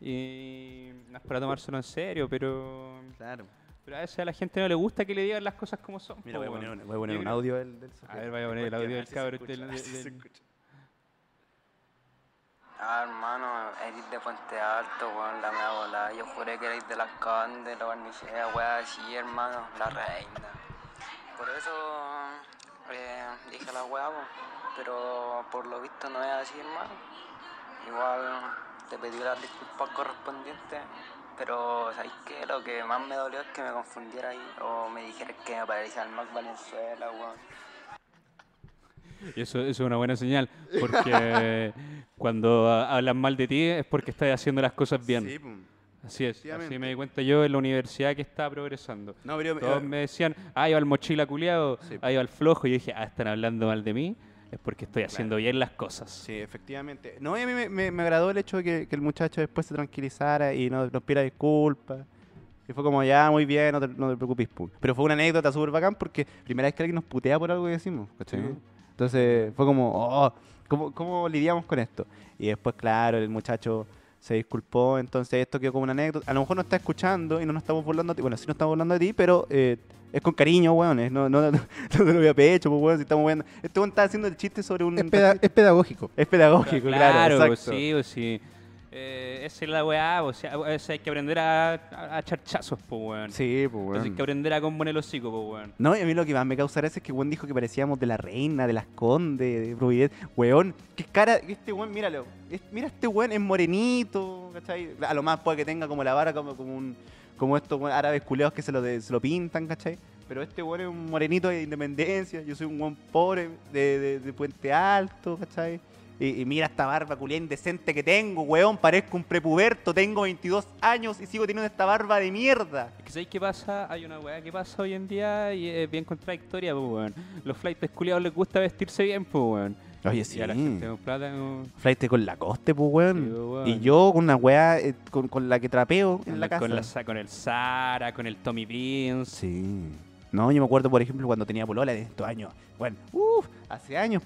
Speaker 4: Y no es para tomárselo en serio, pero,
Speaker 2: Claro.
Speaker 4: Pero a veces a la gente no le gusta que le digan las cosas como son.
Speaker 2: Mira, voy a poner, un- voy a poner
Speaker 4: Yo
Speaker 2: un
Speaker 4: creo-
Speaker 2: audio del, del
Speaker 4: A ver, voy a poner el audio del cabro del- del- del-
Speaker 5: Ah, hermano, eres de Puente Alto, weón, la mea volada. Yo juré que eres de las Condes, la Barnicea, weón, así, hermano, la reina. Por eso eh, dije la weá, pero por lo visto no es así, hermano. Igual te pedí las disculpas correspondientes, pero ¿sabéis qué? Lo que más me dolió es que me confundiera ahí, o me dijeras que me parecía al Mac Valenzuela, weón.
Speaker 4: Y eso, eso es una buena señal, porque cuando hablan mal de ti es porque estás haciendo las cosas bien.
Speaker 2: Sí, pum.
Speaker 4: Así es, así me di cuenta yo en la universidad que estaba progresando.
Speaker 2: No, pero,
Speaker 4: Todos me decían, ah, iba al mochila culiado,
Speaker 2: Sí.
Speaker 4: ah, iba al flojo. Y yo dije, ah, están hablando mal de mí, es porque estoy haciendo bien las cosas.
Speaker 2: Sí, efectivamente. No, y a mí me, me- me agradó el hecho de que, que el muchacho después se tranquilizara y no nos pidiera disculpas. Y fue como, ya, muy bien, no te, no te preocupes. pum. Pero fue una anécdota súper bacán porque primera vez que alguien nos putea por algo que decimos, ¿cachai? Entonces fue como, oh, ¿cómo, ¿cómo lidiamos con esto? Y después, claro, el muchacho se disculpó, entonces esto quedó como una anécdota. A lo mejor no está escuchando y no nos estamos burlando de ti. Bueno, sí nos estamos burlando de ti, pero eh, es con cariño, weón. es- No, no, no, lo voy a pecho, pues, weón, si estamos viendo. Este weón está haciendo el chiste sobre un...
Speaker 3: Es, peda- es pedagógico.
Speaker 2: Es pedagógico, claro,
Speaker 4: pues
Speaker 2: exacto.
Speaker 4: sí, pues sí. Eh, esa es la weá, pues, o sea, a veces hay que aprender a, a, a echar chazos, pues, weón.
Speaker 2: Sí, pues,
Speaker 4: Entonces hay
Speaker 2: weón.
Speaker 4: que aprender a componer el hocico, pues, weón.
Speaker 2: No, y a mí lo que más me causa gracia es que weón dijo que parecíamos de la reina, de las condes, de Providencia. Weón, qué cara, este weón, míralo. Es- mira este weón, es morenito, ¿cachai? A lo más puede que tenga como la vara como, como un como estos árabes culeados que se lo, se lo pintan, ¿cachai? Pero este weón es un morenito de independencia, yo soy un weón pobre de, de- Puente Alto, ¿cachai? Y, mira esta barba culia indecente que tengo, weón, parezco un prepuberto, tengo 22 años y sigo teniendo esta barba de mierda.
Speaker 4: ¿sabéis qué pasa? Hay una weá que pasa hoy en día y es bien contradictoria, pues weón. Los flights culiados les gusta vestirse bien, pues weón.
Speaker 2: Oye,
Speaker 4: Y a la gente con plata no-
Speaker 2: Flight con la coste, pues, weón.
Speaker 4: Sí, pues, weón.
Speaker 2: Y yo con una weá eh, con, con la que trapeo en
Speaker 4: con,
Speaker 2: la
Speaker 4: la-
Speaker 2: casa.
Speaker 4: con, la con el Sara, con el Tommy Beans.
Speaker 2: Sí. No, yo me acuerdo, por ejemplo, cuando tenía polola de estos años. Bueno, uff, hace años.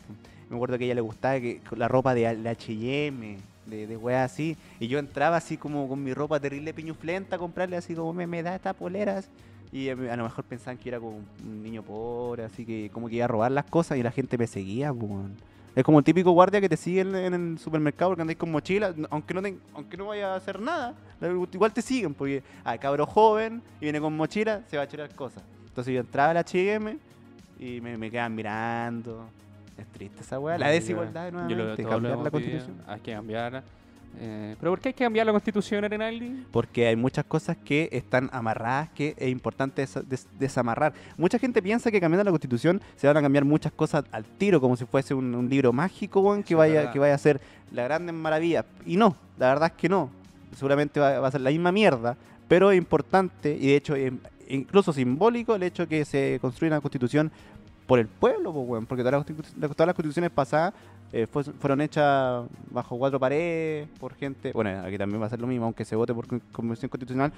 Speaker 2: Me acuerdo que a ella le gustaba que, con la ropa de H&M, de, de weá así. Y yo entraba así como con mi ropa terrible piñuflenta a comprarle así como, me, me da esta poleras. Y a, lo mejor pensaban que era como un niño pobre, así que como que iba a robar las cosas y la gente me seguía, weón. Es como el típico guardia que te sigue en, en el supermercado porque andáis con mochila, aunque no aunque no vaya a hacer nada, igual te siguen porque ah, cabro joven y viene con mochila, se va a chorar cosas. Entonces yo entraba a la H&M y me, me quedaban mirando. Es triste esa weá. La
Speaker 4: Yo-
Speaker 2: desigualdad
Speaker 4: Yo
Speaker 2: nuevamente.
Speaker 4: todos lo
Speaker 2: cambiar la constitución.
Speaker 4: Hay que cambiar. Eh, ¿Pero por qué hay que cambiar la constitución, Arenaldi?
Speaker 2: Porque hay muchas cosas que están amarradas que es importante desa- des- desamarrar. Mucha gente piensa que cambiando la constitución se van a cambiar muchas cosas al tiro, como si fuese un, un libro mágico que, vaya, que vaya a ser la grande maravilla. Y no, la verdad es que no. Seguramente va, va a ser la misma mierda, pero es importante y de hecho es incluso simbólico el hecho que se construya una constitución por el pueblo, weón, porque todas las, todas las constituciones pasadas eh, fue- fueron hechas bajo cuatro paredes, por gente. Bueno, aquí también va a ser lo mismo, aunque se vote por con- convención constitucional.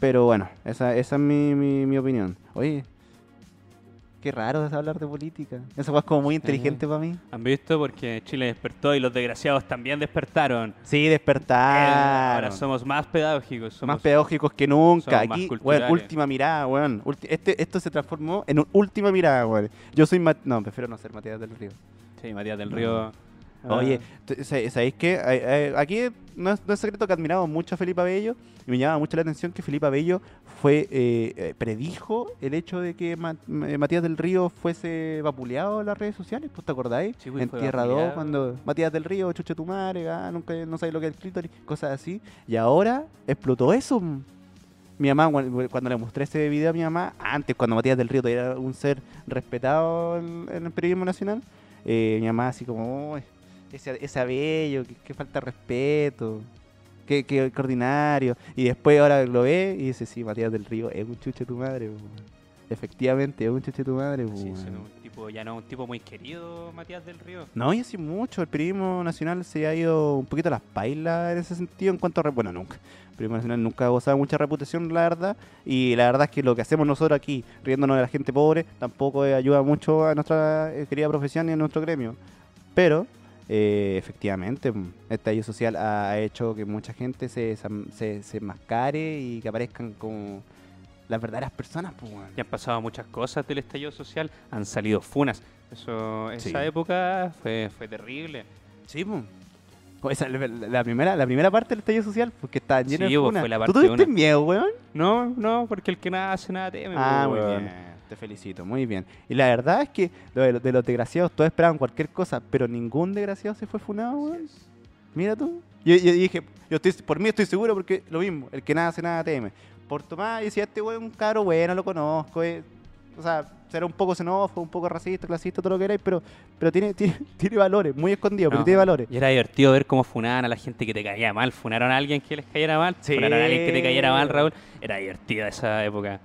Speaker 2: Pero bueno, esa, esa es mi opinión. Oye, qué raro es hablar de política. Esa es como muy inteligente para mí.
Speaker 4: ¿Han visto? Porque Chile despertó y los desgraciados también despertaron.
Speaker 2: Sí,
Speaker 4: Eh,
Speaker 2: despertar.
Speaker 4: Ahora somos más pedagógicos. Somos,
Speaker 2: más pedagógicos que nunca. Aquí, weón, última mirada, weón. Este, esto se transformó en un última mirada, weón. Yo soy No, prefiero no ser Matías del Río.
Speaker 4: Sí, Matías del. Río. Ah,
Speaker 2: sa- ¿sabéis qué? Aquí no es, no es secreto que admiramos mucho a Felipe Abello y me llama mucho la atención que Felipe Abello fue, eh, eh, predijo el hecho de que M- Matías del Río fuese vapuleado en las redes sociales, ¿pues te acordáis?
Speaker 4: Sí, pues,
Speaker 2: en Tierra 2,
Speaker 4: vapuleado.
Speaker 2: cuando Matías del Río, chuche tu madre, ah, nunca no sabes lo que es el clítoris, cosas así. Y ahora explotó eso. Mi mamá, cuando cuando le mostré ese video a mi mamá, antes, cuando Matías del Río todavía era un ser respetado en, en el periodismo nacional, eh, mi mamá así como, "Uy, ese, ese abello, que, que falta de respeto, que, que, que ordinario. Y después ahora lo ve y dice, sí, Matías del Río es un chuche tu madre. po". Efectivamente, es un chuche tu madre. po,
Speaker 4: sí, un tipo, ya no un tipo muy querido, Matías del Río.
Speaker 2: No, y así mucho. El periodismo nacional se ha ido un poquito a las pailas en ese sentido en cuanto a... re- Bueno, nunca. El periodismo nacional nunca ha gozado mucha reputación, la verdad. Y la verdad es que lo que hacemos nosotros aquí, riéndonos de la gente pobre, tampoco eh, ayuda mucho a nuestra eh, querida profesión y a nuestro gremio. Pero, eh, efectivamente, el estallido social ha, hecho que mucha gente se, se, se mascare y que aparezcan como las verdaderas personas. Pues, weón.
Speaker 4: Ya han pasado muchas cosas del estallido social, han salido funas. Eso, esa
Speaker 2: Sí.
Speaker 4: época fue, fue terrible.
Speaker 2: Sí, pues. Esa, la, la primera, la primera parte del estallido social, porque estaban llenos
Speaker 4: Sí,
Speaker 2: de
Speaker 4: pues,
Speaker 2: funas.
Speaker 4: fue la
Speaker 2: ¿Tú tuviste
Speaker 4: una.
Speaker 2: miedo, weón?
Speaker 4: No, no, porque el que nada hace nada teme.
Speaker 2: Ah,
Speaker 4: pues,
Speaker 2: muy
Speaker 4: weón.
Speaker 2: bien. Te felicito, muy bien. Y la verdad es que de, lo- de los desgraciados, todos esperaban cualquier cosa, pero ningún desgraciado se fue funado, weón. Mira tú. Yo, yo dije, yo estoy, por mí estoy seguro porque lo mismo, el que nada hace nada teme. Por Tomás, yo decía, este weón es un cabro bueno, lo conozco. eh. O sea, será un poco xenófobo, un poco racista, clasista, todo lo que queráis, pero, pero tiene, tiene, tiene valores, muy escondido, pero tiene valores.
Speaker 4: Y era divertido ver cómo funaban a la gente que te caía mal. Funaron a alguien que les cayera mal.
Speaker 2: Sí.
Speaker 4: Funaron a alguien que te cayera mal, Raúl. Era divertida esa época.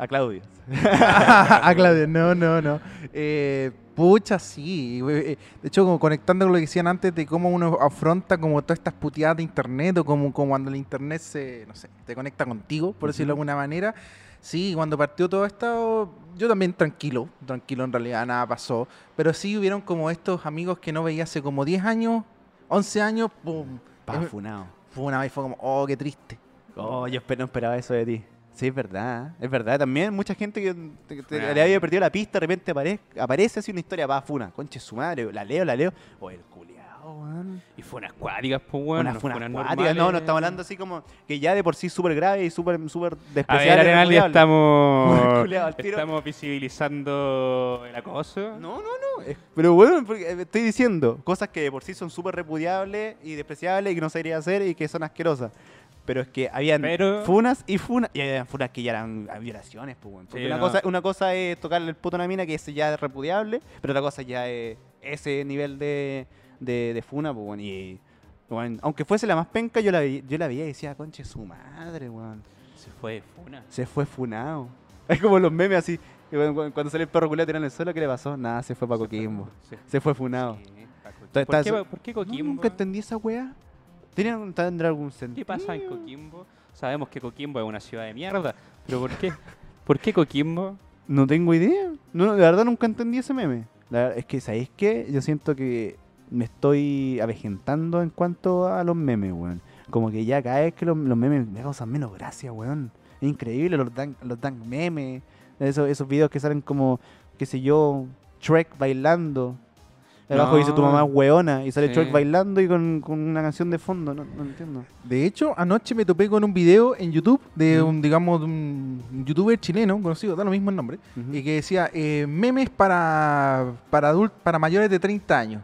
Speaker 2: A Claudio.
Speaker 3: ah, Claudio, no, no, no. Eh, pucha, sí. eh, De hecho, como conectando con lo que decían antes de cómo uno afronta como todas estas puteadas de internet o como, como cuando el internet se, no sé, te conecta contigo, por decirlo de alguna manera. Sí, cuando partió todo esto, yo también tranquilo, tranquilo en realidad, nada pasó. Pero sí hubieron como estos amigos que no veía hace como 10 años, 11 años, pum.
Speaker 2: Pa, funado.
Speaker 3: Una vez, fue como, oh, qué triste.
Speaker 2: Oh, yo no esperaba eso de ti. Sí, es verdad, es verdad. También mucha gente que te- te-
Speaker 4: Funa.
Speaker 2: le había perdido la pista, de repente aparece, aparece así una historia, va, funa, conche su madre, la leo, la leo. O el culiao, weón.
Speaker 4: Y funas cuáticas, pues, bueno.
Speaker 2: Una funa acuática. No, no estamos hablando así como que ya de por sí súper grave y súper súper
Speaker 4: A ver,
Speaker 2: repudiable.
Speaker 4: estamos,
Speaker 2: Culeado al tiro.
Speaker 4: estamos visibilizando el acoso.
Speaker 2: No, no, no. es- Pero bueno, porque, eh, estoy diciendo cosas que de por sí son súper repudiables y despreciables y que no se debería hacer y que son asquerosas. Pero es que habían
Speaker 4: Pero-
Speaker 2: funas y funas. Y habían funas que ya eran violaciones, pues, weón. Porque
Speaker 4: Sí,
Speaker 2: una,
Speaker 4: no.
Speaker 2: cosa, una cosa es tocarle el puto a una mina, que ese ya es repudiable, pero otra cosa ya es ese nivel de, de, de funa, pues, weón. Y, weón, aunque fuese la más penca, yo la, vi- yo la veía y decía, conche su madre, weón.
Speaker 4: Se fue de funa.
Speaker 2: Se fue funado. Es como los memes así. Cuando sale el perro culiado tirado en el suelo, ¿qué le pasó? Nada, se fue para Coquimbo. Se fue funado.
Speaker 4: Sí, Coquimbo.
Speaker 2: Está-
Speaker 4: ¿Por, qué, ¿Por qué
Speaker 2: No,
Speaker 4: Coquimbo?
Speaker 2: nunca entendí esa weá. ¿Tiene- ¿Tendrá algún sentido?
Speaker 4: ¿Qué pasa en Coquimbo? Sabemos que Coquimbo es una ciudad de mierda, pero ¿por qué? ¿Por qué Coquimbo?
Speaker 2: No tengo idea. No, de verdad nunca entendí ese meme. La verdad es que, ¿sabéis qué? Yo siento que me estoy avejentando en cuanto a los memes, weón. Como que ya cada vez que los, los memes me causan menos gracia, weón. Es increíble, los dan, los dan memes. Esos, esos videos que salen como, qué sé yo, Shrek bailando. Abajo
Speaker 4: No.
Speaker 2: dice tu mamá weona y sale
Speaker 4: Sí.
Speaker 2: Bailando y con, con una canción de fondo. No, no entiendo.
Speaker 3: De hecho, anoche me topé con un video en YouTube de
Speaker 2: Mm.
Speaker 3: un, digamos, un youtuber chileno, conocido, da lo mismo el nombre,
Speaker 2: Ujú.
Speaker 3: y que decía eh, memes para para adult- para mayores de 30 años.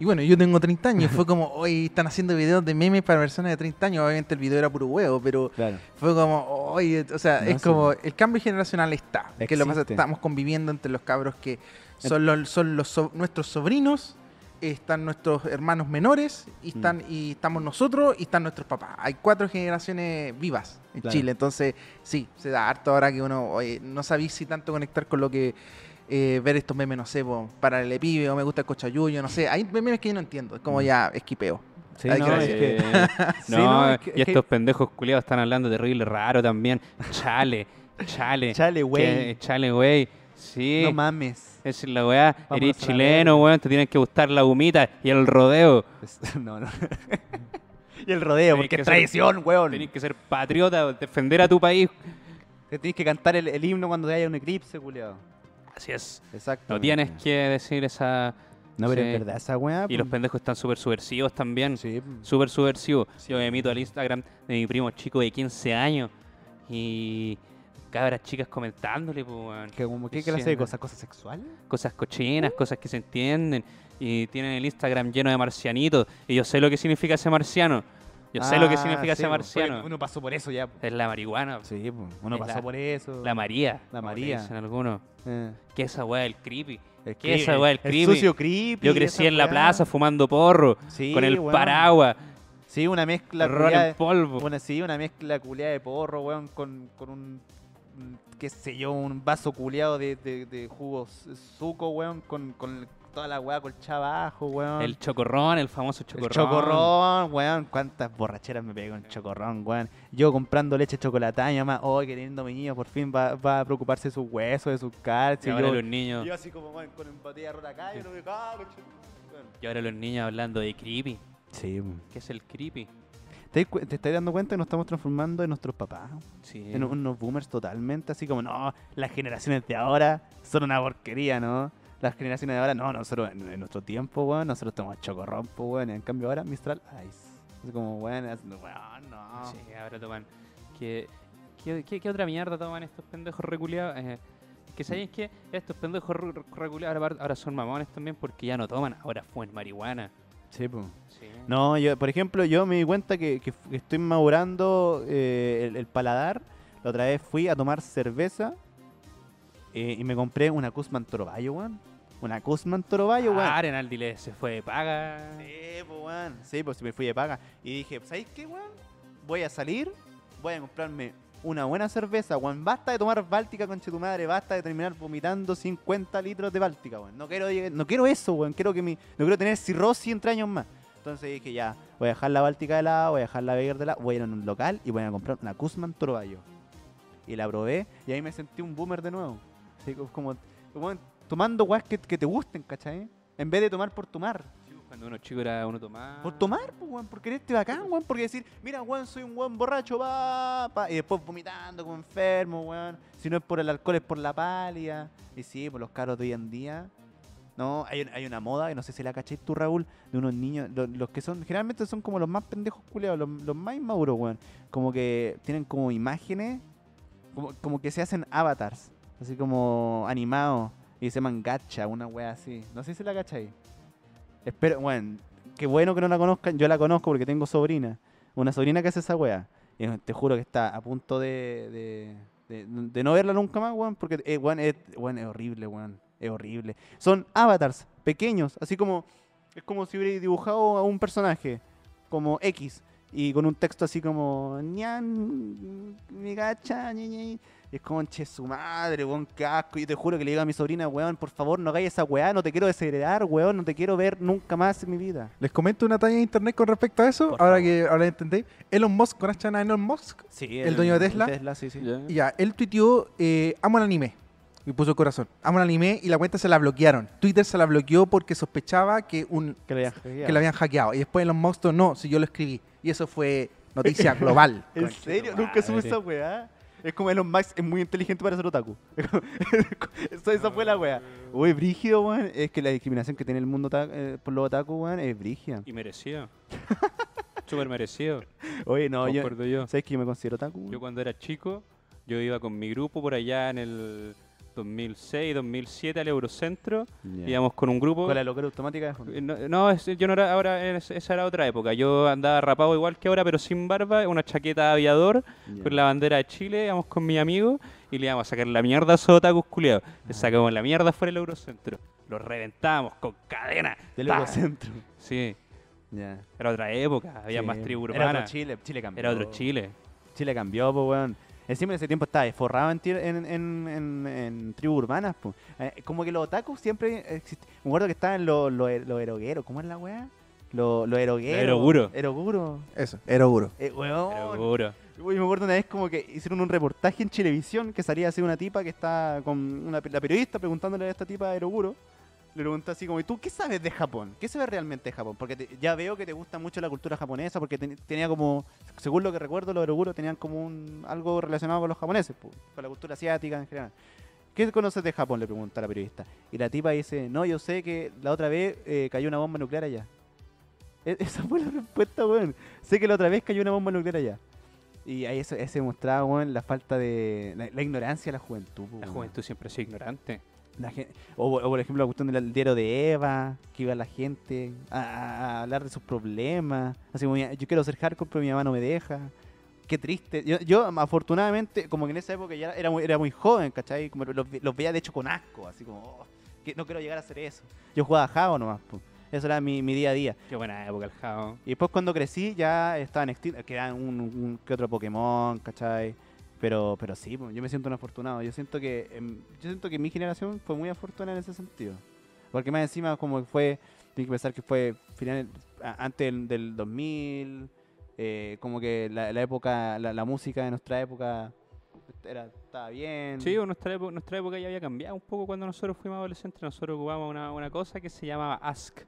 Speaker 3: Y bueno, yo tengo 30 años, fue como, hoy están haciendo videos de memes para personas de 30 años, obviamente el video era puro huevo, pero
Speaker 2: Claro.
Speaker 3: fue como, oye, o sea,
Speaker 2: No,
Speaker 3: es
Speaker 2: sí.
Speaker 3: como, el cambio generacional está, que lo que pasa,
Speaker 2: Existe.
Speaker 3: estamos conviviendo entre los cabros que son, los, son los so- nuestros sobrinos, están nuestros hermanos menores, y,
Speaker 2: Mm.
Speaker 3: están, y estamos nosotros, y están nuestros papás. Hay cuatro generaciones vivas en
Speaker 2: Claro.
Speaker 3: Chile, entonces sí, se da harto ahora que uno, oye, no sabéis si tanto conectar con lo que... eh, ver estos memes, no sé, po, para el pibe o me gusta el cochayuyo, no sé. Hay memes que yo no entiendo, es como
Speaker 2: Mm.
Speaker 3: ya esquipeo.
Speaker 2: Sí,
Speaker 3: Hay
Speaker 2: no,
Speaker 3: que
Speaker 2: es
Speaker 3: decir.
Speaker 2: que- Sí,
Speaker 4: no,
Speaker 2: no, es que-
Speaker 4: y
Speaker 2: es que-
Speaker 4: estos pendejos culiados están hablando terrible raro también. Chale, chale.
Speaker 2: Chale, güey.
Speaker 4: Chale, güey. Sí.
Speaker 2: No mames.
Speaker 4: Es la weá.
Speaker 2: Vámonos
Speaker 4: Eres
Speaker 2: a la
Speaker 4: chileno,
Speaker 2: verga.
Speaker 4: weón. Te tienen que gustar la humita y el rodeo.
Speaker 2: Es- No, no. y el rodeo,
Speaker 4: Tenés
Speaker 2: porque
Speaker 4: que
Speaker 2: es
Speaker 4: ser-
Speaker 2: traición, weón.
Speaker 4: Tenés que ser patriota, defender a tu país.
Speaker 2: Te Tienes que cantar el, el himno cuando haya un eclipse, culiado.
Speaker 4: Así es.
Speaker 2: Exacto.
Speaker 4: No tienes que decir esa.
Speaker 2: No, pero
Speaker 4: sí.
Speaker 2: es verdad, esa weá.
Speaker 4: Y los
Speaker 2: pues,
Speaker 4: pendejos están súper subversivos también.
Speaker 2: Sí.
Speaker 4: Súper subversivos. Yo me emito al Instagram de mi primo chico de 15 años. Y cabras chicas comentándole, pues.
Speaker 2: Que como, ¿Qué
Speaker 4: Sí,
Speaker 2: clase de cosas? ¿Cosas sexuales?
Speaker 4: cosas cochinas, cosas que se entienden. Y tienen el Instagram lleno de marcianitos. Y yo sé lo que significa ese marciano. Yo sé lo que
Speaker 2: Ah,
Speaker 4: significa
Speaker 2: sí,
Speaker 4: ese marciano.
Speaker 2: Uno pasó por eso ya.
Speaker 4: Es la marihuana.
Speaker 2: Sí, po. uno
Speaker 4: Es
Speaker 2: pasó
Speaker 4: la-
Speaker 2: por eso.
Speaker 4: La María.
Speaker 2: La María.
Speaker 4: Dicen algunos.
Speaker 2: Eh,
Speaker 4: Que esa weá del creepy.
Speaker 2: el
Speaker 4: ¿Qué es esa
Speaker 2: creepy,
Speaker 4: weá del
Speaker 2: el
Speaker 4: creepy?
Speaker 2: sucio creepy.
Speaker 4: Yo crecí en la
Speaker 2: weá.
Speaker 4: plaza fumando porro.
Speaker 2: Sí,
Speaker 4: con el paraguas.
Speaker 2: Sí, una mezcla culiá
Speaker 4: en polvo.
Speaker 2: Una, sí, una mezcla culiada de porro, weón, con, con un, qué sé yo, un vaso culiado de, de, de jugo s- suco, weón, con, con toda la weá colchada abajo, weón.
Speaker 4: El chocorrón, el famoso
Speaker 2: El
Speaker 4: chocorrón.
Speaker 2: chocorrón, weón. Cuántas borracheras me pegué con el chocorrón, weón. Yo comprando leche chocolatada, mi mamá, oh, qué lindo mi niño, por fin va, va a preocuparse de sus huesos, de sus
Speaker 4: Y
Speaker 2: calcios.
Speaker 4: ahora
Speaker 2: yo,
Speaker 4: los niños,
Speaker 2: yo así como, weón, con botella rota acá, y no me cago,
Speaker 4: y ahora los niños hablando de creepy.
Speaker 2: Sí, weón.
Speaker 4: ¿Qué es el creepy?
Speaker 2: ¿Te, te estás dando cuenta que nos estamos transformando en nuestros papás?
Speaker 4: Sí.
Speaker 2: En unos boomers totalmente, así como, no, las generaciones de ahora son una porquería, ¿no? Las generaciones de ahora, no, nosotros en, en nuestro tiempo, weón, nosotros tomamos chocorrón, pues, weón, y en cambio ahora Mistral Ice. Es como, weón, es- weón, no.
Speaker 4: Sí, ahora toman. ¿Qué, qué, qué- qué otra mierda toman estos pendejos reculeados? Eh, que sabéis que estos pendejos re- re- reculeados ahora, ahora son mamones también porque ya no toman, ahora fuman marihuana.
Speaker 2: Sí, pues.
Speaker 4: Sí.
Speaker 2: No, yo, por ejemplo, yo me di cuenta que, estoy madurando eh, el, el paladar. La otra vez fui a tomar cerveza eh, y me compré una Kuzman Torobayo, weón. Una Kuzman Torobayo, weón.
Speaker 4: Ah, Arenaldi le se fue de paga.
Speaker 2: Sí, pues, weón. Sí, pues me fui de paga. Y dije, ¿sabéis qué, weón? Voy a salir, voy a comprarme una buena cerveza, weón. Basta de tomar Báltica, conche tu madre. Basta de terminar vomitando 50 litros de Báltica, weón. No quiero, no quiero eso, weón. Quiero que mi, no quiero tener cirrosis entre años más. Entonces dije, ya, voy a dejar la Báltica de lado, voy a dejar la Beger de lado, voy a ir a un local y voy a comprar una Kuzman Torobayo. Y la probé y ahí me sentí un boomer de nuevo. Así como, como tomando weas que, que te gusten, ¿cachai? En vez de tomar por tomar.
Speaker 4: Cuando uno chico era uno tomaba.
Speaker 2: Por tomar, pues, weón, por quererte bacán, weón, porque decir, mira, weón, soy un weón borracho, pa, pa, y después vomitando como enfermo, weón. Si no es por el alcohol, es por la pálida. Y sí, por los caros de hoy en día. No, hay, hay una moda, que no sé si la caché tú, Raúl, de unos niños, lo- los, que son, generalmente son como los más pendejos culeados, los, los más inmaduros, weón. Como que tienen como imágenes, como, como que se hacen avatars, así como animados, y se llaman gacha, una wea así. No sé si la cachai. Espero, bueno, qué bueno que no la conozcan. Yo la conozco porque tengo sobrina. Una sobrina que hace esa wea. Y te juro que está a punto de, de, de- de no verla nunca más, weón, porque eh, weón, es, weón, es horrible, weón. Es horrible. Son avatars pequeños, así como. Es como si hubiera dibujado a un personaje, como X, y con un texto así como. ñan, mi gacha, ñi, ñi". Y es como, che, su madre, weón, qué asco. Yo te juro que le digo a mi sobrina, weón, por favor, no hagáis esa weá, no te quiero desheredar, weón, no te quiero ver nunca más en mi vida.
Speaker 3: Les comento una talla de internet con respecto a eso,
Speaker 2: Por
Speaker 3: ahora
Speaker 2: favor.
Speaker 3: que ahora entendéis. Elon Musk, ¿conocen a Elon Musk?
Speaker 2: Sí,
Speaker 3: ¿El dueño de Tesla?
Speaker 2: Tesla, sí, sí.
Speaker 4: Ya,
Speaker 3: él tuiteó, eh, amo el anime. Y puso el corazón. Amo el anime y la cuenta se la bloquearon. Twitter se la bloqueó porque sospechaba que un
Speaker 2: Que habían
Speaker 3: la habían hackeado. Y después Elon Musk, no, si yo lo escribí. Y eso fue noticia global.
Speaker 2: ¿En serio? Nunca supe esa weá. Es como Elon Musk es muy inteligente para ser otaku. Eso, esa fue la weá. Uy, brígido, weón. Es que la discriminación que tiene el mundo ta- eh, por los otaku, weón, es brígida.
Speaker 4: Y merecido. Súper merecido.
Speaker 2: Oye, no, yo.
Speaker 4: yo.
Speaker 2: ¿Sabes que yo me considero otaku?
Speaker 4: Yo cuando era chico, yo iba con mi grupo por allá en el 2006, 2007 al Eurocentro.
Speaker 2: Ya.
Speaker 4: Íbamos con un grupo.
Speaker 2: Con la locura automática.
Speaker 4: Eh, No, no, es- yo no era ahora, es- esa era otra época. Yo andaba rapado igual que ahora, pero sin barba, una chaqueta de aviador, con la bandera de Chile, íbamos con mi amigo y le íbamos a sacar la mierda a esos otakus culiados. Le sacamos la mierda fuera del Eurocentro. Los reventábamos con cadena.
Speaker 2: Del. Eurocentro.
Speaker 4: Sí,
Speaker 2: Ya.
Speaker 4: era otra época, había
Speaker 2: Sí.
Speaker 4: más tribu
Speaker 2: Era otro
Speaker 4: urbana.
Speaker 2: Chile. Chile cambió.
Speaker 4: Era otro Chile.
Speaker 2: Chile cambió, pues, weón. Encima en ese tiempo estaba forrado en, en, en, en, en tribus urbanas, pues. Eh, como que los otakus siempre exist- Me acuerdo que estaban los los er- los erogueros. ¿Cómo es la weá? Los los erogueros.
Speaker 4: eroguro.
Speaker 2: Eroguro.
Speaker 3: Eso, era duro.
Speaker 2: Eh, weón.
Speaker 4: Seguro.
Speaker 2: Uy, me acuerdo una vez como que hicieron un reportaje en Chilevisión que salía así una tipa que está con una la periodista preguntándole a esta tipa de Eroguro. Le pregunta así como, ¿y tú qué sabes de Japón? ¿Qué sabes realmente de Japón? Porque te- ya veo que te gusta mucho la cultura japonesa, porque ten- tenía como, según lo que recuerdo, los Eroguro tenían como un, algo relacionado con los japoneses, con la cultura asiática en general. ¿Qué conoces de Japón? Le pregunta la periodista. Y la tipa dice, no, yo sé que la otra vez eh, cayó una bomba nuclear allá. E- esa fue la respuesta, weón. Sé que la otra vez cayó una bomba nuclear allá. Y ahí ese mostraba, weón, la falta de... La, la ignorancia de la juventud,
Speaker 4: La juventud siempre es ignorante.
Speaker 2: La gen- o, o, por ejemplo la cuestión del diario de Eva, que iba la gente a, hablar de sus problemas. Así como, yo quiero ser hardcore, pero mi mamá no me deja. Qué triste. Yo, yo, afortunadamente, como que en esa época ya era muy, era muy joven, ¿cachai? Como los, los veía de hecho con asco, así como, "Oh, que no quiero llegar a hacer eso. Yo jugaba a Java nomás, po. eso era mi, mi día a día.
Speaker 4: Qué buena época el Jao.
Speaker 2: Y después cuando crecí ya estaban extintos, quedaban un, un que otro Pokémon, ¿cachai? Pero, pero sí, yo me siento un afortunado. Yo siento que em, yo siento que mi generación fue muy afortunada en ese sentido. Porque más encima como fue, tengo que pensar que fue final, antes del, del 2000, eh, como que la, época, la, música de nuestra época era, estaba bien.
Speaker 4: Sí, nuestra, época, nuestra época ya había cambiado un poco cuando nosotros fuimos adolescentes. Nosotros ocupábamos una, una cosa que se llamaba Ask.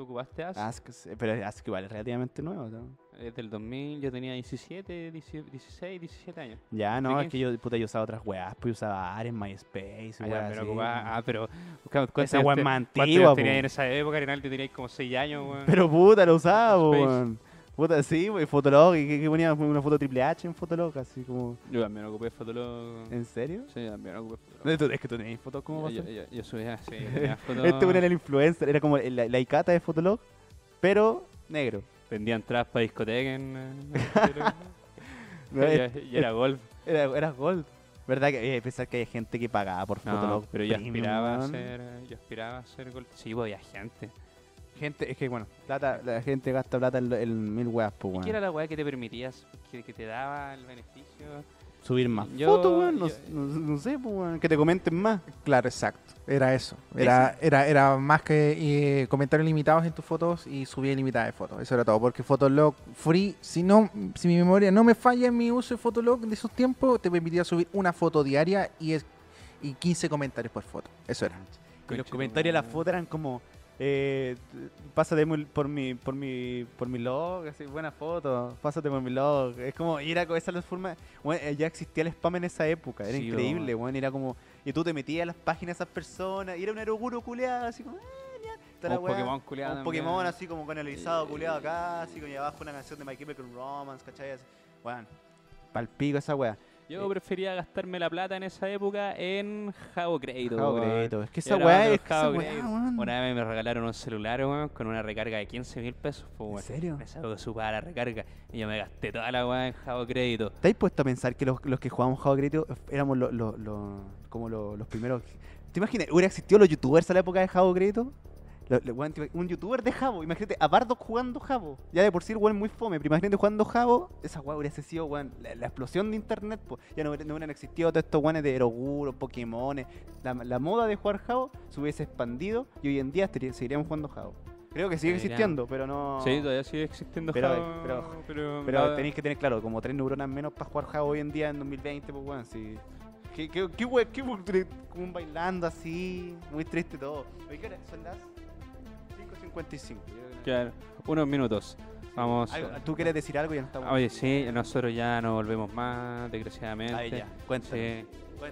Speaker 4: ¿Tú ocupaste Ask?
Speaker 2: Ask, pero Ask igual es relativamente nuevo. ¿no?
Speaker 4: Es del 2000, yo tenía 17, 16, 16, 17 años.
Speaker 2: Ya, no,
Speaker 4: ¿De
Speaker 2: es que yo, puta, yo usaba otras weas, pues yo usaba Ares, MySpace,
Speaker 4: Ah,
Speaker 2: weas
Speaker 4: pero
Speaker 2: así.
Speaker 4: ocupaba- ah, pero. ¿cuántos
Speaker 2: Esa wea
Speaker 4: te-
Speaker 2: más
Speaker 4: ¿Cuántos
Speaker 2: antigua,
Speaker 4: tenías en esa época, Arenal? Tú tenías como 6 años, weón.
Speaker 2: Pero puta, lo usaba, weón. Puta, sí, wey, Fotolog, y que, que ponía una foto triple H en Fotolog, así como,
Speaker 4: Yo también ocupé Fotolog.
Speaker 2: ¿en serio?
Speaker 4: Sí, también ocupé Fotolog.
Speaker 2: Tú- Es que tú tenías fotos como
Speaker 4: Yo,
Speaker 2: pasar.
Speaker 4: yo, yo subía, sí, fotos.
Speaker 2: Este era el influencer, era como la, la icata de Fotolog, pero negro.
Speaker 4: Vendía entradas para discoteca en.
Speaker 2: No,
Speaker 4: y,
Speaker 2: es-
Speaker 4: y era golf.
Speaker 2: Era, era gold. ¿Verdad que que pensar que hay gente que pagaba por
Speaker 4: No,
Speaker 2: Fotolog?
Speaker 4: pero yo aspiraba a ser. Yo aspiraba a ser golf. Sí, pues, había gente.
Speaker 2: Gente, es que bueno, plata, la gente gasta plata en, en mil weas, pues,
Speaker 4: ¿Y
Speaker 2: weón.
Speaker 4: qué era la weá que te permitías, que, que te daba el beneficio?
Speaker 2: Subir más
Speaker 4: Yo-
Speaker 2: fotos, weón. No,
Speaker 4: yo-
Speaker 2: no- no sé, pues, weón. Que te comenten más.
Speaker 3: Claro, exacto. Era eso. Era, era, era más que eh, comentarios limitados en tus fotos y subir ilimitadas de fotos. Eso era todo. Porque Fotolog Free, si no, si mi memoria no me falla en mi uso de Fotolog de esos tiempos, te permitía subir una foto diaria y, es, y 15 comentarios por foto. Eso era.
Speaker 2: Y los comentarios de la foto eran como, eh, pásate por mi, por mi, por mi log, así, buena foto, pásate por mi log. Es como, era con esa la forma, bueno, eh, ya existía el spam en esa época, era
Speaker 4: Sí,
Speaker 2: increíble, bueno, era como, y tú te metías a las páginas de esas personas, y era un aeroguro culeado, así como, eh, ya, la
Speaker 4: Un Pokémon culeado
Speaker 2: Un
Speaker 4: también.
Speaker 2: Pokémon así como canalizado, culeado acá, así como y abajo una canción de My Chemical Romance, ¿cachai? Así, Bueno, palpico esa weá.
Speaker 4: Yo prefería gastarme la plata en esa época en Javo Crédito.
Speaker 2: Javo. Crédito. Es que esa weá es que esa
Speaker 4: Javo
Speaker 2: weá,
Speaker 4: Crédito.
Speaker 2: weón.
Speaker 4: Una vez me regalaron un celular, weón, con una recarga de 15 mil pesos,
Speaker 2: ¿En serio?
Speaker 4: Me salió supada la recarga y yo me gasté toda la weá en Javo Crédito.
Speaker 2: ¿Te has puesto a pensar que los, los que jugábamos Java Crédito éramos los, los- los- como los, los primeros? ¿Te imaginas? ¿Hubiera existido los youtubers a la época de Javo Crédito? Un youtuber de Javo, imagínate, a Bardo jugando Javo. Ya de por sí el weón muy fome, pero imagínate jugando Javo, esa weá hubiese sido weón, la, la explosión de internet, po. ya no, hubiera- no hubieran existido todos estos weones de Eroguro, Pokémon. La, la moda de jugar Javo se hubiese expandido y hoy en día seguiríamos jugando Javo. Creo que sigue existiendo, pero no.
Speaker 4: Sí, todavía sigue existiendo
Speaker 2: Pero- pero-
Speaker 4: pero,
Speaker 2: Pero
Speaker 4: la-
Speaker 2: tenéis que tener claro, como tres neuronas menos para jugar Java hoy en día en 2020, pues weón, sí. ¿Qué, qué, qué, qué como bailando así? Muy triste todo. Oye, ¿qué hora? Son las 5.55. yo creo que-
Speaker 4: Claro, unos minutos. Vamos.
Speaker 2: ¿Tú quieres decir algo? Ya no estamos.
Speaker 4: Oye, sí, nosotros ya no volvemos más, desgraciadamente.
Speaker 2: Ahí ya, cuéntanos.
Speaker 4: Sí,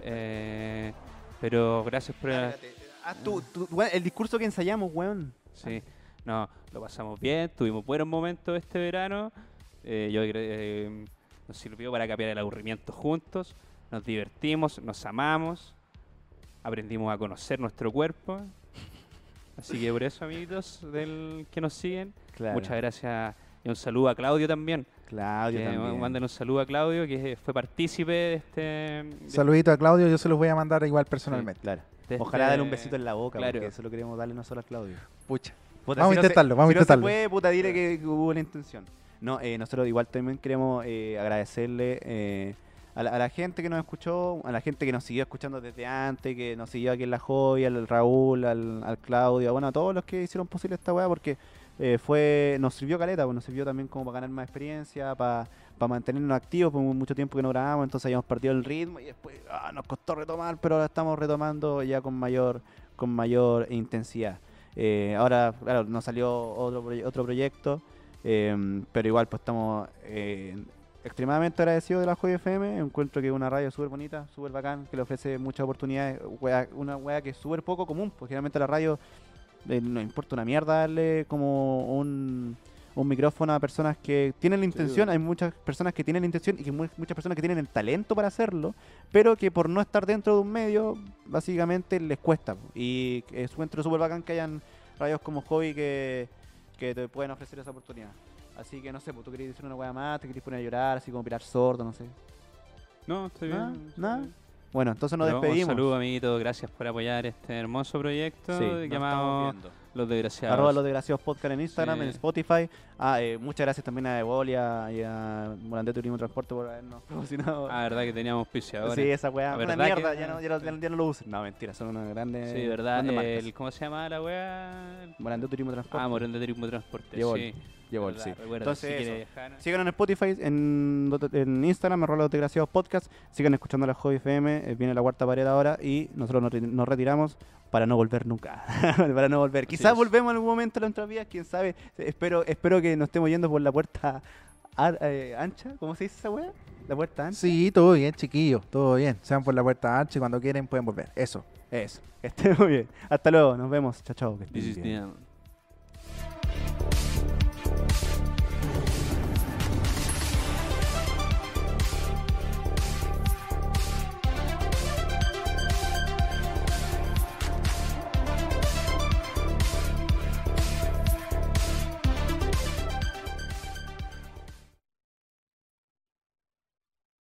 Speaker 4: eh, pero gracias por...
Speaker 2: Haz tú- tú- el discurso que ensayamos, weón.
Speaker 4: Sí, no, lo pasamos bien, tuvimos buenos momentos este verano. eh, yo eh, nos sirvió para cambiar el aburrimiento juntos. Nos divertimos, nos amamos, aprendimos a conocer nuestro cuerpo. Así que por eso, amiguitos del que nos siguen,
Speaker 2: Claro.
Speaker 4: muchas gracias y un saludo a Claudio también.
Speaker 2: Claudio
Speaker 4: que
Speaker 2: también.
Speaker 4: Manden un saludo a Claudio, que fue partícipe de este. de-
Speaker 3: Saludito a Claudio, yo se los voy a mandar igual personalmente.
Speaker 2: Claro.
Speaker 4: de
Speaker 2: Ojalá
Speaker 4: este-
Speaker 2: darle un besito en la boca,
Speaker 4: claro.
Speaker 2: porque eso lo queremos darle nosotros a Claudio.
Speaker 3: Pucha.
Speaker 2: Puta,
Speaker 3: Vamos a
Speaker 2: si no se-
Speaker 3: intentarlo, vamos a
Speaker 2: si no
Speaker 3: intentarlo.
Speaker 2: se puede, puta, dile que, que hubo la intención. No, eh, nosotros igual también queremos eh, agradecerle eh, a, la, gente que nos escuchó, a la gente que nos siguió escuchando desde antes, que nos siguió aquí en La Joya, al Raúl, al, al Claudio, bueno, a todos los que hicieron posible esta weá, porque eh, fue nos sirvió caleta, pues, nos sirvió también como para ganar más experiencia, para mantenernos activos, por mucho tiempo que no grabamos, entonces habíamos perdido el ritmo y después ah, nos costó retomar, pero ahora estamos retomando ya con mayor, con mayor intensidad. Eh, ahora, claro, nos salió otro, otro proyecto, eh, pero igual pues estamos eh, extremadamente agradecidos de la Joy FM. Encuentro que es una radio súper bonita, súper bacán, que le ofrece muchas oportunidades. wea- una wea que es súper poco común, porque generalmente la radio eh, no importa una mierda darle como un, un micrófono a personas que tienen la intención. Hay muchas personas que tienen la intención y que mu- muchas personas que tienen el talento para hacerlo, pero que por no estar dentro de un medio, básicamente les cuesta. Y encuentro súper bacán que hayan radios como Hobby que, que te pueden ofrecer esa oportunidad. Así que no sé, pues tú querías decir una weá más, te querías poner a llorar, así como pirar sordo, no sé.
Speaker 4: No, estoy
Speaker 2: ¿Nada?
Speaker 4: bien.
Speaker 2: ¿Nada? Bueno, entonces nos
Speaker 4: Pero
Speaker 2: despedimos.
Speaker 4: Un saludo, amiguito. Gracias por apoyar este hermoso proyecto
Speaker 2: Sí,
Speaker 4: llamado. Los Desgraciados.
Speaker 2: Arroba los desgraciados podcast en Instagram,
Speaker 4: Sí.
Speaker 2: en Spotify. Ah, eh, muchas gracias también a Evol y a, y a Morandé Turismo Transporte por habernos promocionado.
Speaker 4: Ah, verdad que teníamos auspiciadores.
Speaker 2: sí, esa weá.
Speaker 4: La
Speaker 2: Una mierda,
Speaker 4: que-
Speaker 2: ya, no, ya, no, ya no- lo usen. No, mentira, son unas grandes.
Speaker 4: Sí, verdad.
Speaker 2: grandes
Speaker 4: El. ¿Cómo se llama la wea?
Speaker 2: Morandé Turismo Transporte.
Speaker 4: Ah, Morón de Turismo Transporte.
Speaker 2: Evol.
Speaker 4: Sí. Verdad,
Speaker 2: sí.
Speaker 4: recuerda,
Speaker 2: Entonces,
Speaker 4: si dejar-
Speaker 2: Síganos en Spotify, en, en Instagram, arroba los desgraciados podcast. Sigan escuchando la Hobby FM. eh, viene la cuarta pared ahora y nosotros nos, re- nos retiramos para no volver nunca. para no volver. Quizás
Speaker 4: es.
Speaker 2: volvemos en algún momento de nuestras vidas, quién sabe. Espero, espero que que nos estemos yendo por la puerta eh, ancha. ¿Cómo se dice esa weá? ¿La puerta ancha?
Speaker 3: Sí, todo bien, chiquillos. Todo bien. Sean por la puerta ancha y cuando quieren pueden volver. Eso,
Speaker 2: eso. Que estén muy bien. Hasta luego. Nos vemos. Chao, chao. Que estén bien.